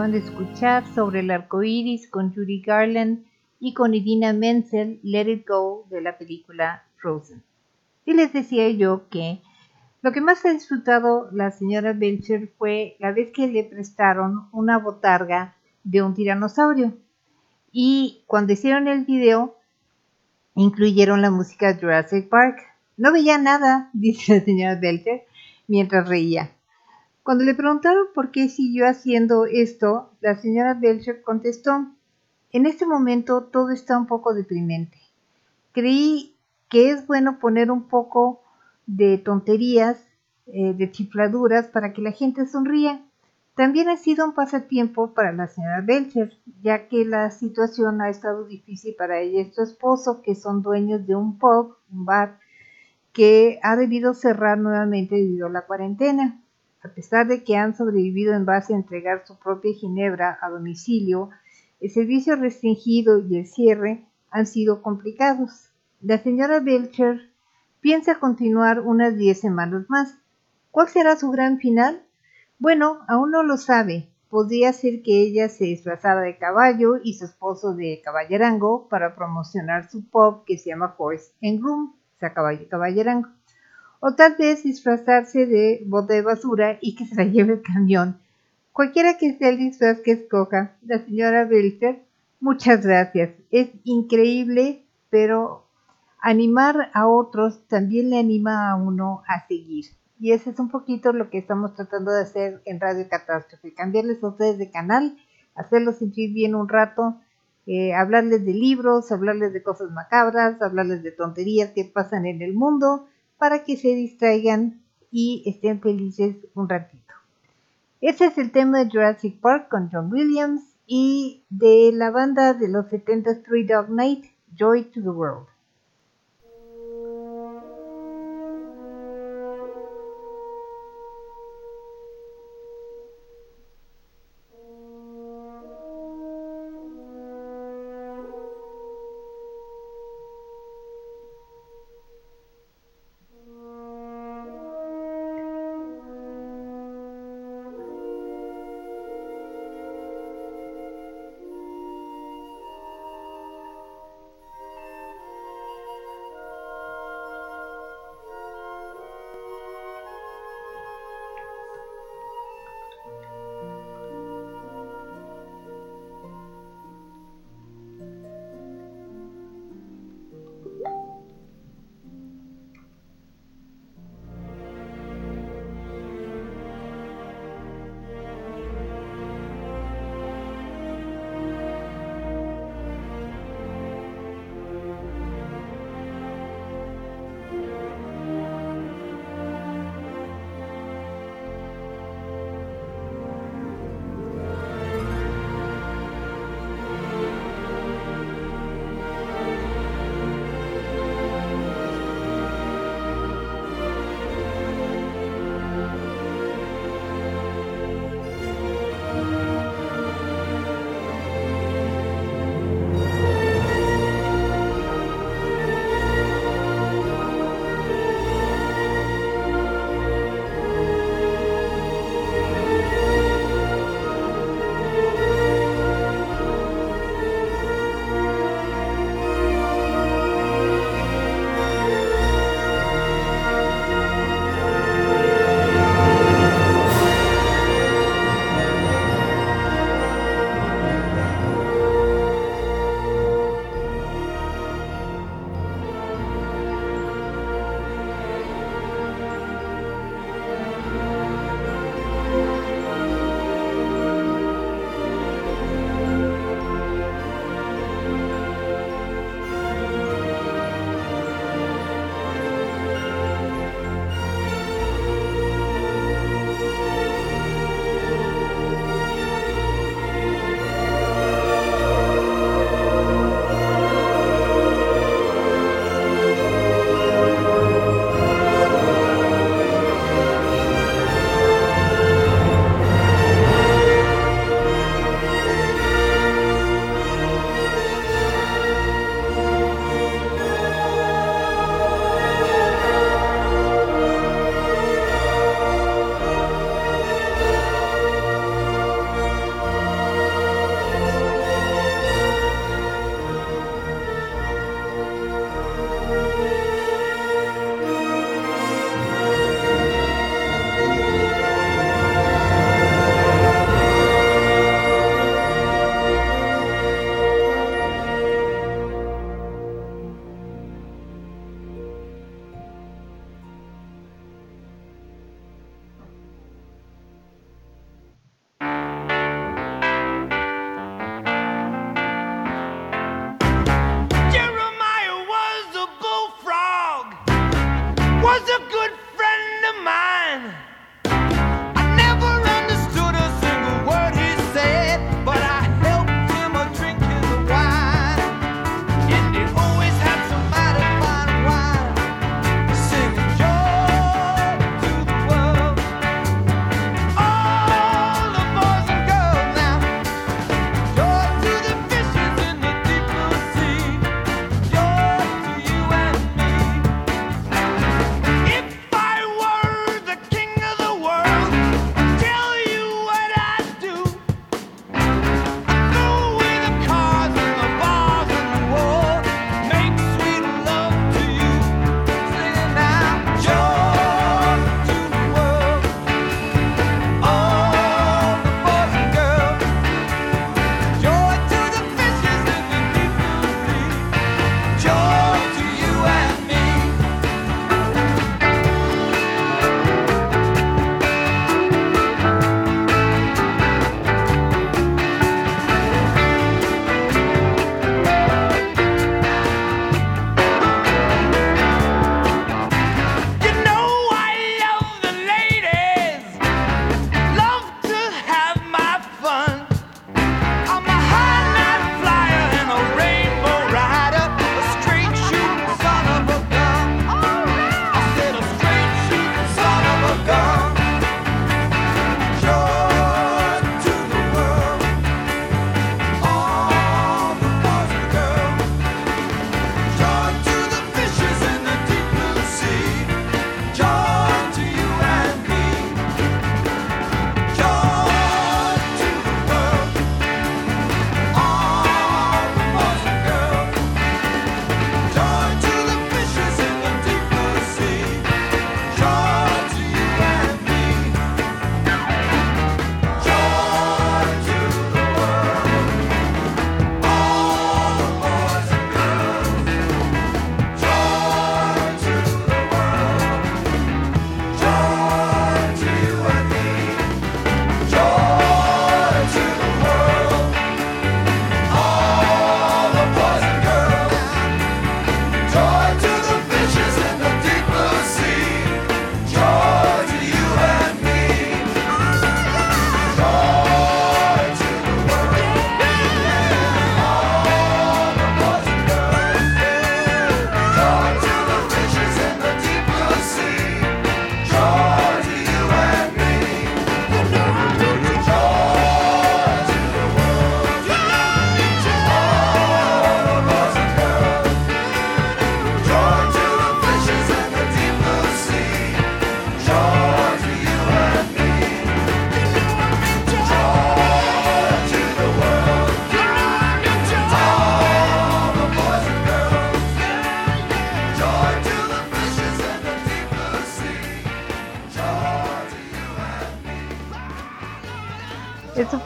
Acaban de escuchar sobre el arco iris con Judy Garland y con Idina Menzel, Let It Go de la película Frozen. Y les decía yo que lo que más ha disfrutado la señora Belcher fue la vez que le prestaron una botarga de un tiranosaurio. Y cuando hicieron el video, incluyeron la música Jurassic Park. No veía nada, dice la señora Belcher, mientras reía. Cuando le preguntaron por qué siguió haciendo esto, la señora Belcher contestó, en este momento todo está un poco deprimente. Creí que es bueno poner un poco de tonterías, eh, de chifladuras para que la gente sonría. También ha sido un pasatiempo para la señora Belcher, ya que la situación ha estado difícil para ella y su esposo, que son dueños de un pub, un bar, que ha debido cerrar nuevamente debido a la cuarentena. A pesar de que han sobrevivido en base a entregar su propia ginebra a domicilio, el servicio restringido y el cierre han sido complicados. La señora Belcher piensa continuar unas 10 semanas más. ¿Cuál será su gran final? Bueno, aún no lo sabe. Podría ser que ella se disfrazara de caballo y su esposo de caballerango para promocionar su pub que se llama Horse and Groom, o sea, caballo caballerango. O tal vez disfrazarse de bote de basura y que se la lleve el camión. Cualquiera que sea el disfraz que escoja, la señora Belcher, muchas gracias. Es increíble, pero animar a otros también le anima a uno a seguir. Y eso es un poquito lo que estamos tratando de hacer en Radio Catástrofe, cambiarles a ustedes de canal, hacerlos sentir bien un rato, eh, hablarles de libros, hablarles de cosas macabras, hablarles de tonterías que pasan en el mundo, para que se distraigan y estén felices un ratito. Ese es el tema de Jurassic Park con John Williams y de la banda de los 70 Three Dog Night, Joy to the World.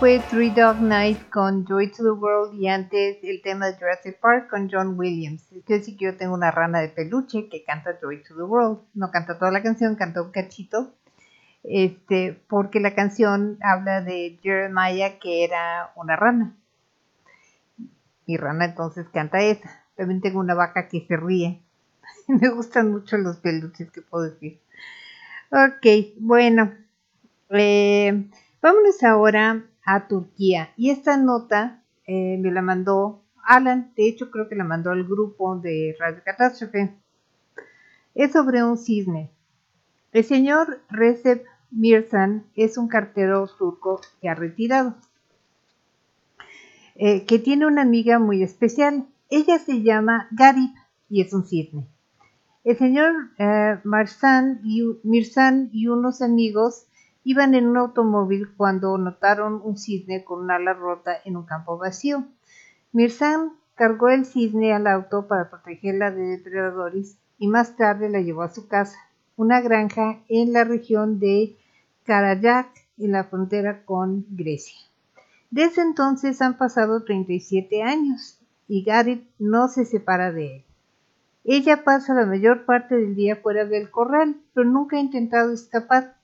Fue Three Dog Night con Joy to the World y antes el tema de Jurassic Park con John Williams. Es decir que yo tengo una rana de peluche que canta Joy to the World. No canta toda la canción, canta un cachito. Este, porque la canción habla de Jeremiah que era una rana. Mi rana entonces canta esa. También tengo una vaca que se ríe. Me gustan mucho los peluches, que puedo decir? Ok, bueno. Eh, vámonos ahora a Turquía. Y esta nota eh, me la mandó Alan. De hecho, creo que la mandó al grupo de Radio Catástrofe. Es sobre un cisne. El señor Recep Mirsan es un cartero turco que ha retirado. eh, que tiene una amiga muy especial. Ella se llama Garib y es un cisne. El señor eh, y unos amigos iban en un automóvil cuando notaron un cisne con un ala rota en un campo vacío. Mirsan cargó el cisne al auto para protegerla de depredadores y más tarde la llevó a su casa, una granja en la región de Karajak, en la frontera con Grecia. Desde entonces han pasado 37 años y Garib no se separa de él. Ella pasa la mayor parte del día fuera del corral, pero nunca ha intentado escapar.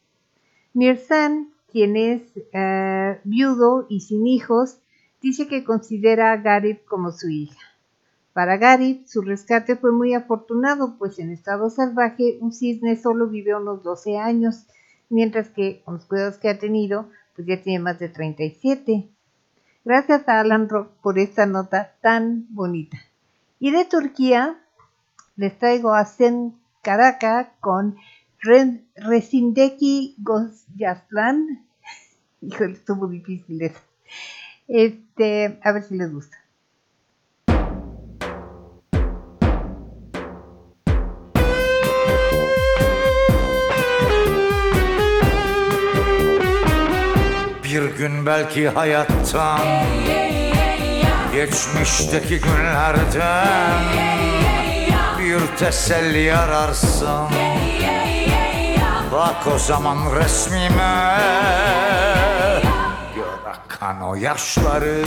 Mirsan, quien es eh, viudo y sin hijos, dice que considera a Garib como su hija. Para Gary, su rescate fue muy afortunado, pues en estado salvaje un cisne solo vive unos 12 años, mientras que con los cuidados que ha tenido, pues ya tiene más de 37. Gracias a Alan Rock por esta nota tan bonita. Y de Turquía les traigo a Zen Karaka con Re- Resindeki Gozyaslan. Híjole, estuvo difícil eso. Este, a ver si les gusta. Bir gün belki hayattan Geçmişteki günlerden Bir teselli ararsın Bak o zaman resmime. Gör akan o yaşları.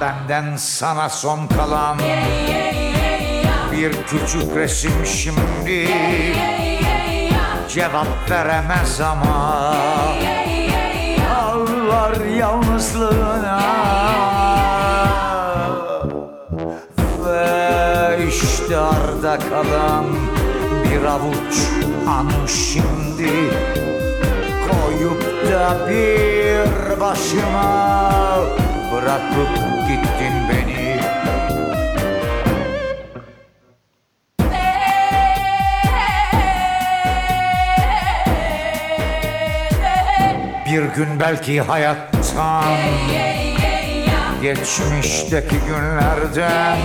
Benden sana son kalan bir küçük resim şimdi. Cevap veremez ama. Ağlar yalnızlığına işte arda kalan bir avuç anı şimdi Koyup da bir başıma Bırakıp gittin beni. Bir gün belki hayattan Geçmişteki günlerden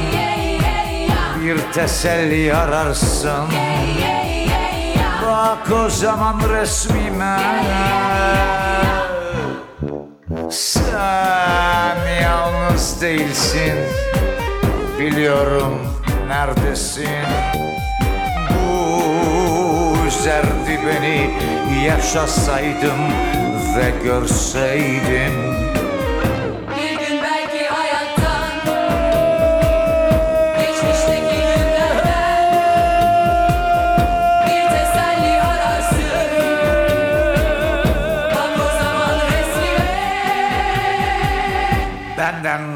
Bir teselli ararsın. Bak o zaman resmime. Sen yalnız değilsin. Biliyorum neredesin. Bu üzerdi beni Yaşasaydım ve görseydim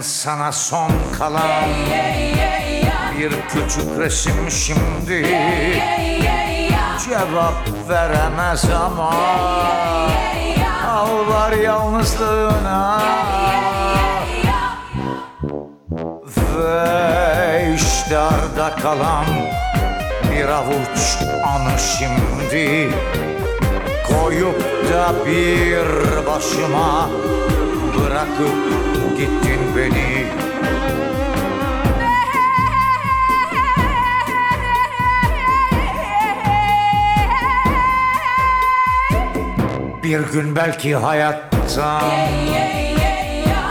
sana son kalan Bir küçük resim şimdi. Cevap veremez ama Ağlar yalnızlığına. Ve işte arda kalan Bir avuç anı şimdi. Koyup da bir başıma Bırakıp gittin beni. Bir gün belki hayattan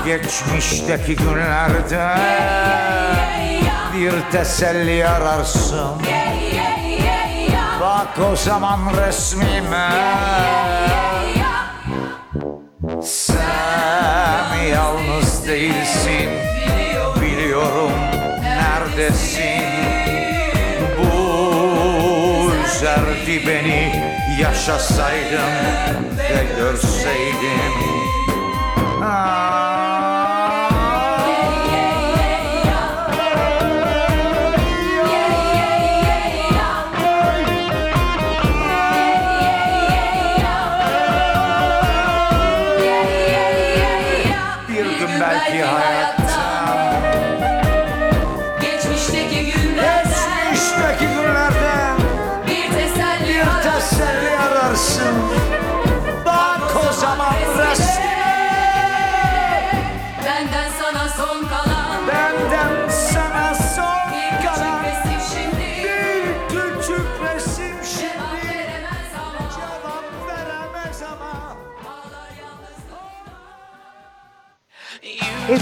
Geçmişteki günlerde Bir teselli ararsın. Bak o zaman resmime değilsin. Biliyorum neredesin. Bu üzerdi beni Yaşasaydım ve görseydim Bir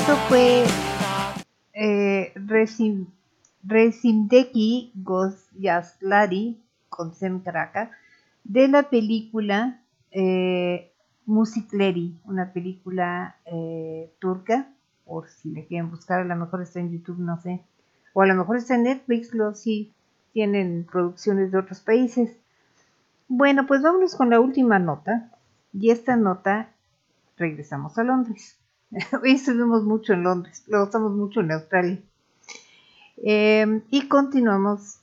Esto fue eh, Resim, Resimdeki Gozyaslari con Sem Kraka de la película eh, Musicleri, una película eh, turca, por si la quieren buscar, a lo mejor está en YouTube, no sé, o a lo mejor está en Netflix, lo sí tienen producciones de otros países. Bueno, pues vámonos con la última nota. Y esta nota, regresamos a Londres. Hoy estuvimos mucho en Londres, luego estamos mucho en Australia. Eh, y continuamos.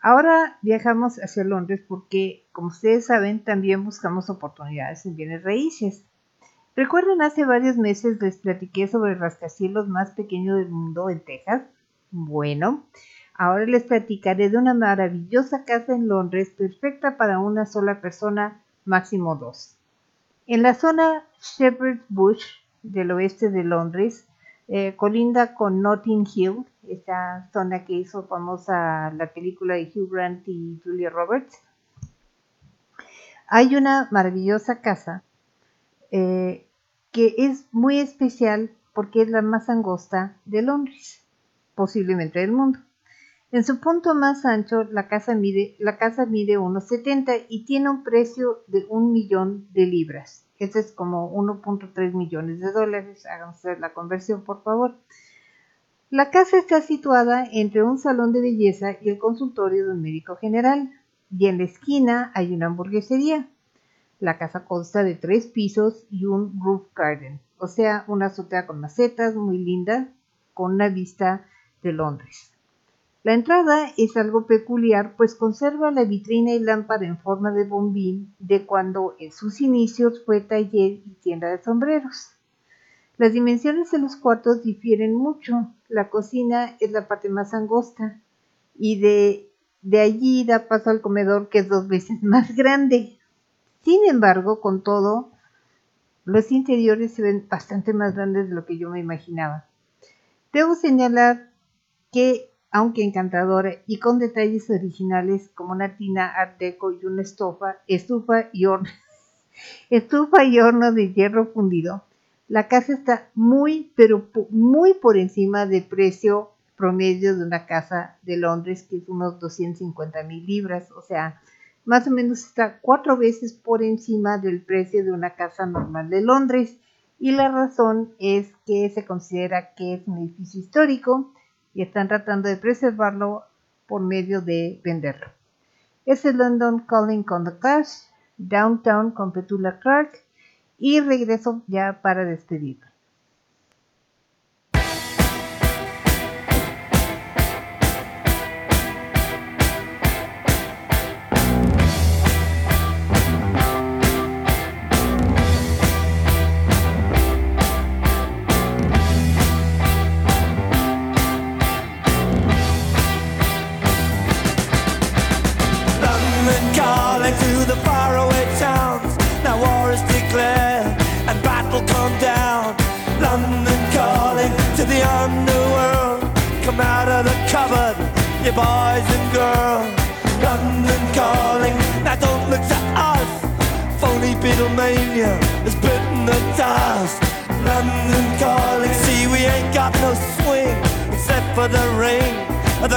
Ahora viajamos hacia Londres porque, como ustedes saben, también buscamos oportunidades en bienes raíces. ¿Recuerdan hace varios meses les platiqué sobre el rascacielos más pequeño del mundo en Texas? Bueno, ahora les platicaré de una maravillosa casa en Londres perfecta para una sola persona, máximo dos. En la zona Shepherd's Bush del oeste de Londres, eh, colinda con Notting Hill, esta zona que hizo famosa la película de Hugh Grant y Julia Roberts. Hay una maravillosa casa eh, que es muy especial porque es la más angosta de Londres, posiblemente del mundo. En su punto más ancho, la casa mide, la casa mide unos 70 y tiene un precio de un millón de libras. Eso es como 1.3 millones de dólares. Háganse la conversión, por favor. La casa está situada entre un salón de belleza y el consultorio de un médico general. Y en la esquina hay una hamburguesería. La casa consta de tres pisos y un roof garden, o sea, una azotea con macetas muy linda, con una vista de Londres. La entrada es algo peculiar, pues conserva la vitrina y lámpara en forma de bombín de cuando en sus inicios fue taller y tienda de sombreros. Las dimensiones de los cuartos difieren mucho. La cocina es la parte más angosta y de, de allí da paso al comedor que es dos veces más grande. Sin embargo, con todo, los interiores se ven bastante más grandes de lo que yo me imaginaba. Debo señalar que, aunque encantadora y con detalles originales como una tina art deco y una estufa, estufa y horno, estufa y horno de hierro fundido, la casa está muy, pero muy por encima del precio promedio de una casa de Londres, que es unos 250 mil libras, o sea, más o menos está cuatro veces por encima del precio de una casa normal de Londres. Y la razón es que se considera que es un edificio histórico y están tratando de preservarlo por medio de venderlo. Es el London Calling con The Clash, Downtown con Petula Clark y regreso ya para despedirme.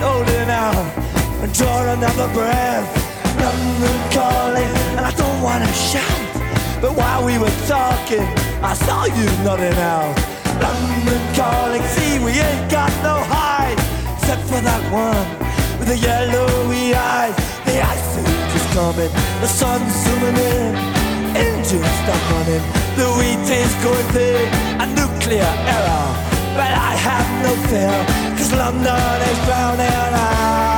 Holding out and draw another breath. London calling, and I don't wanna shout. But while we were talking, I saw you nodding out. London calling, see we ain't got no hide, except for that one with the yellowy eyes. The ice age is coming, the sun's zooming in, engines stop running, the wheat is going thin, a nuclear error. But I have no fear, London is drowning. I,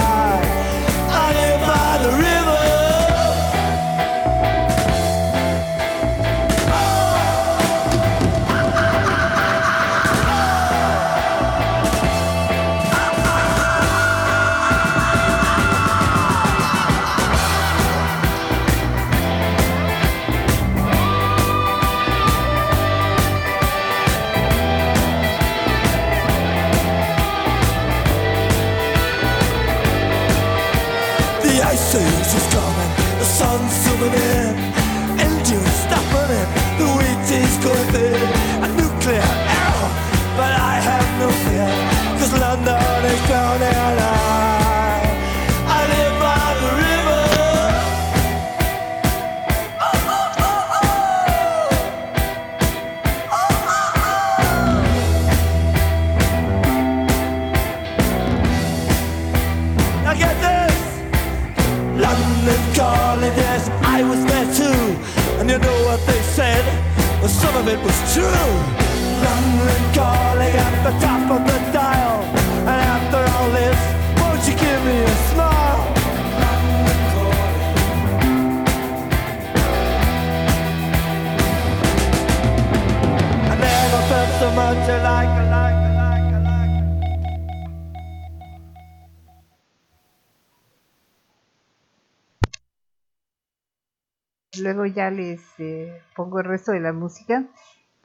ya les eh, pongo el resto de la música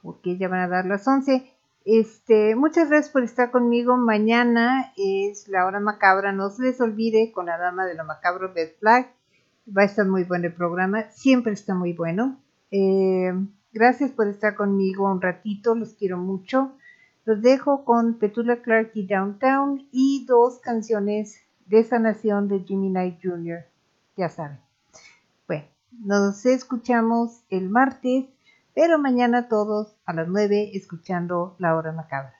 porque ya van a dar las 11. Este, muchas gracias por estar conmigo. Mañana es la hora macabra. No se les olvide con la dama de lo macabro, Beth Flag. Va a estar muy bueno el programa. Siempre está muy bueno. Eh, gracias por estar conmigo un ratito. Los quiero mucho. Los dejo con Petula Clark y Downtown y dos canciones de sanación de Jimmy Knight Jr. Ya saben. Nos escuchamos el martes, pero mañana todos a las 9 escuchando La Hora Macabra.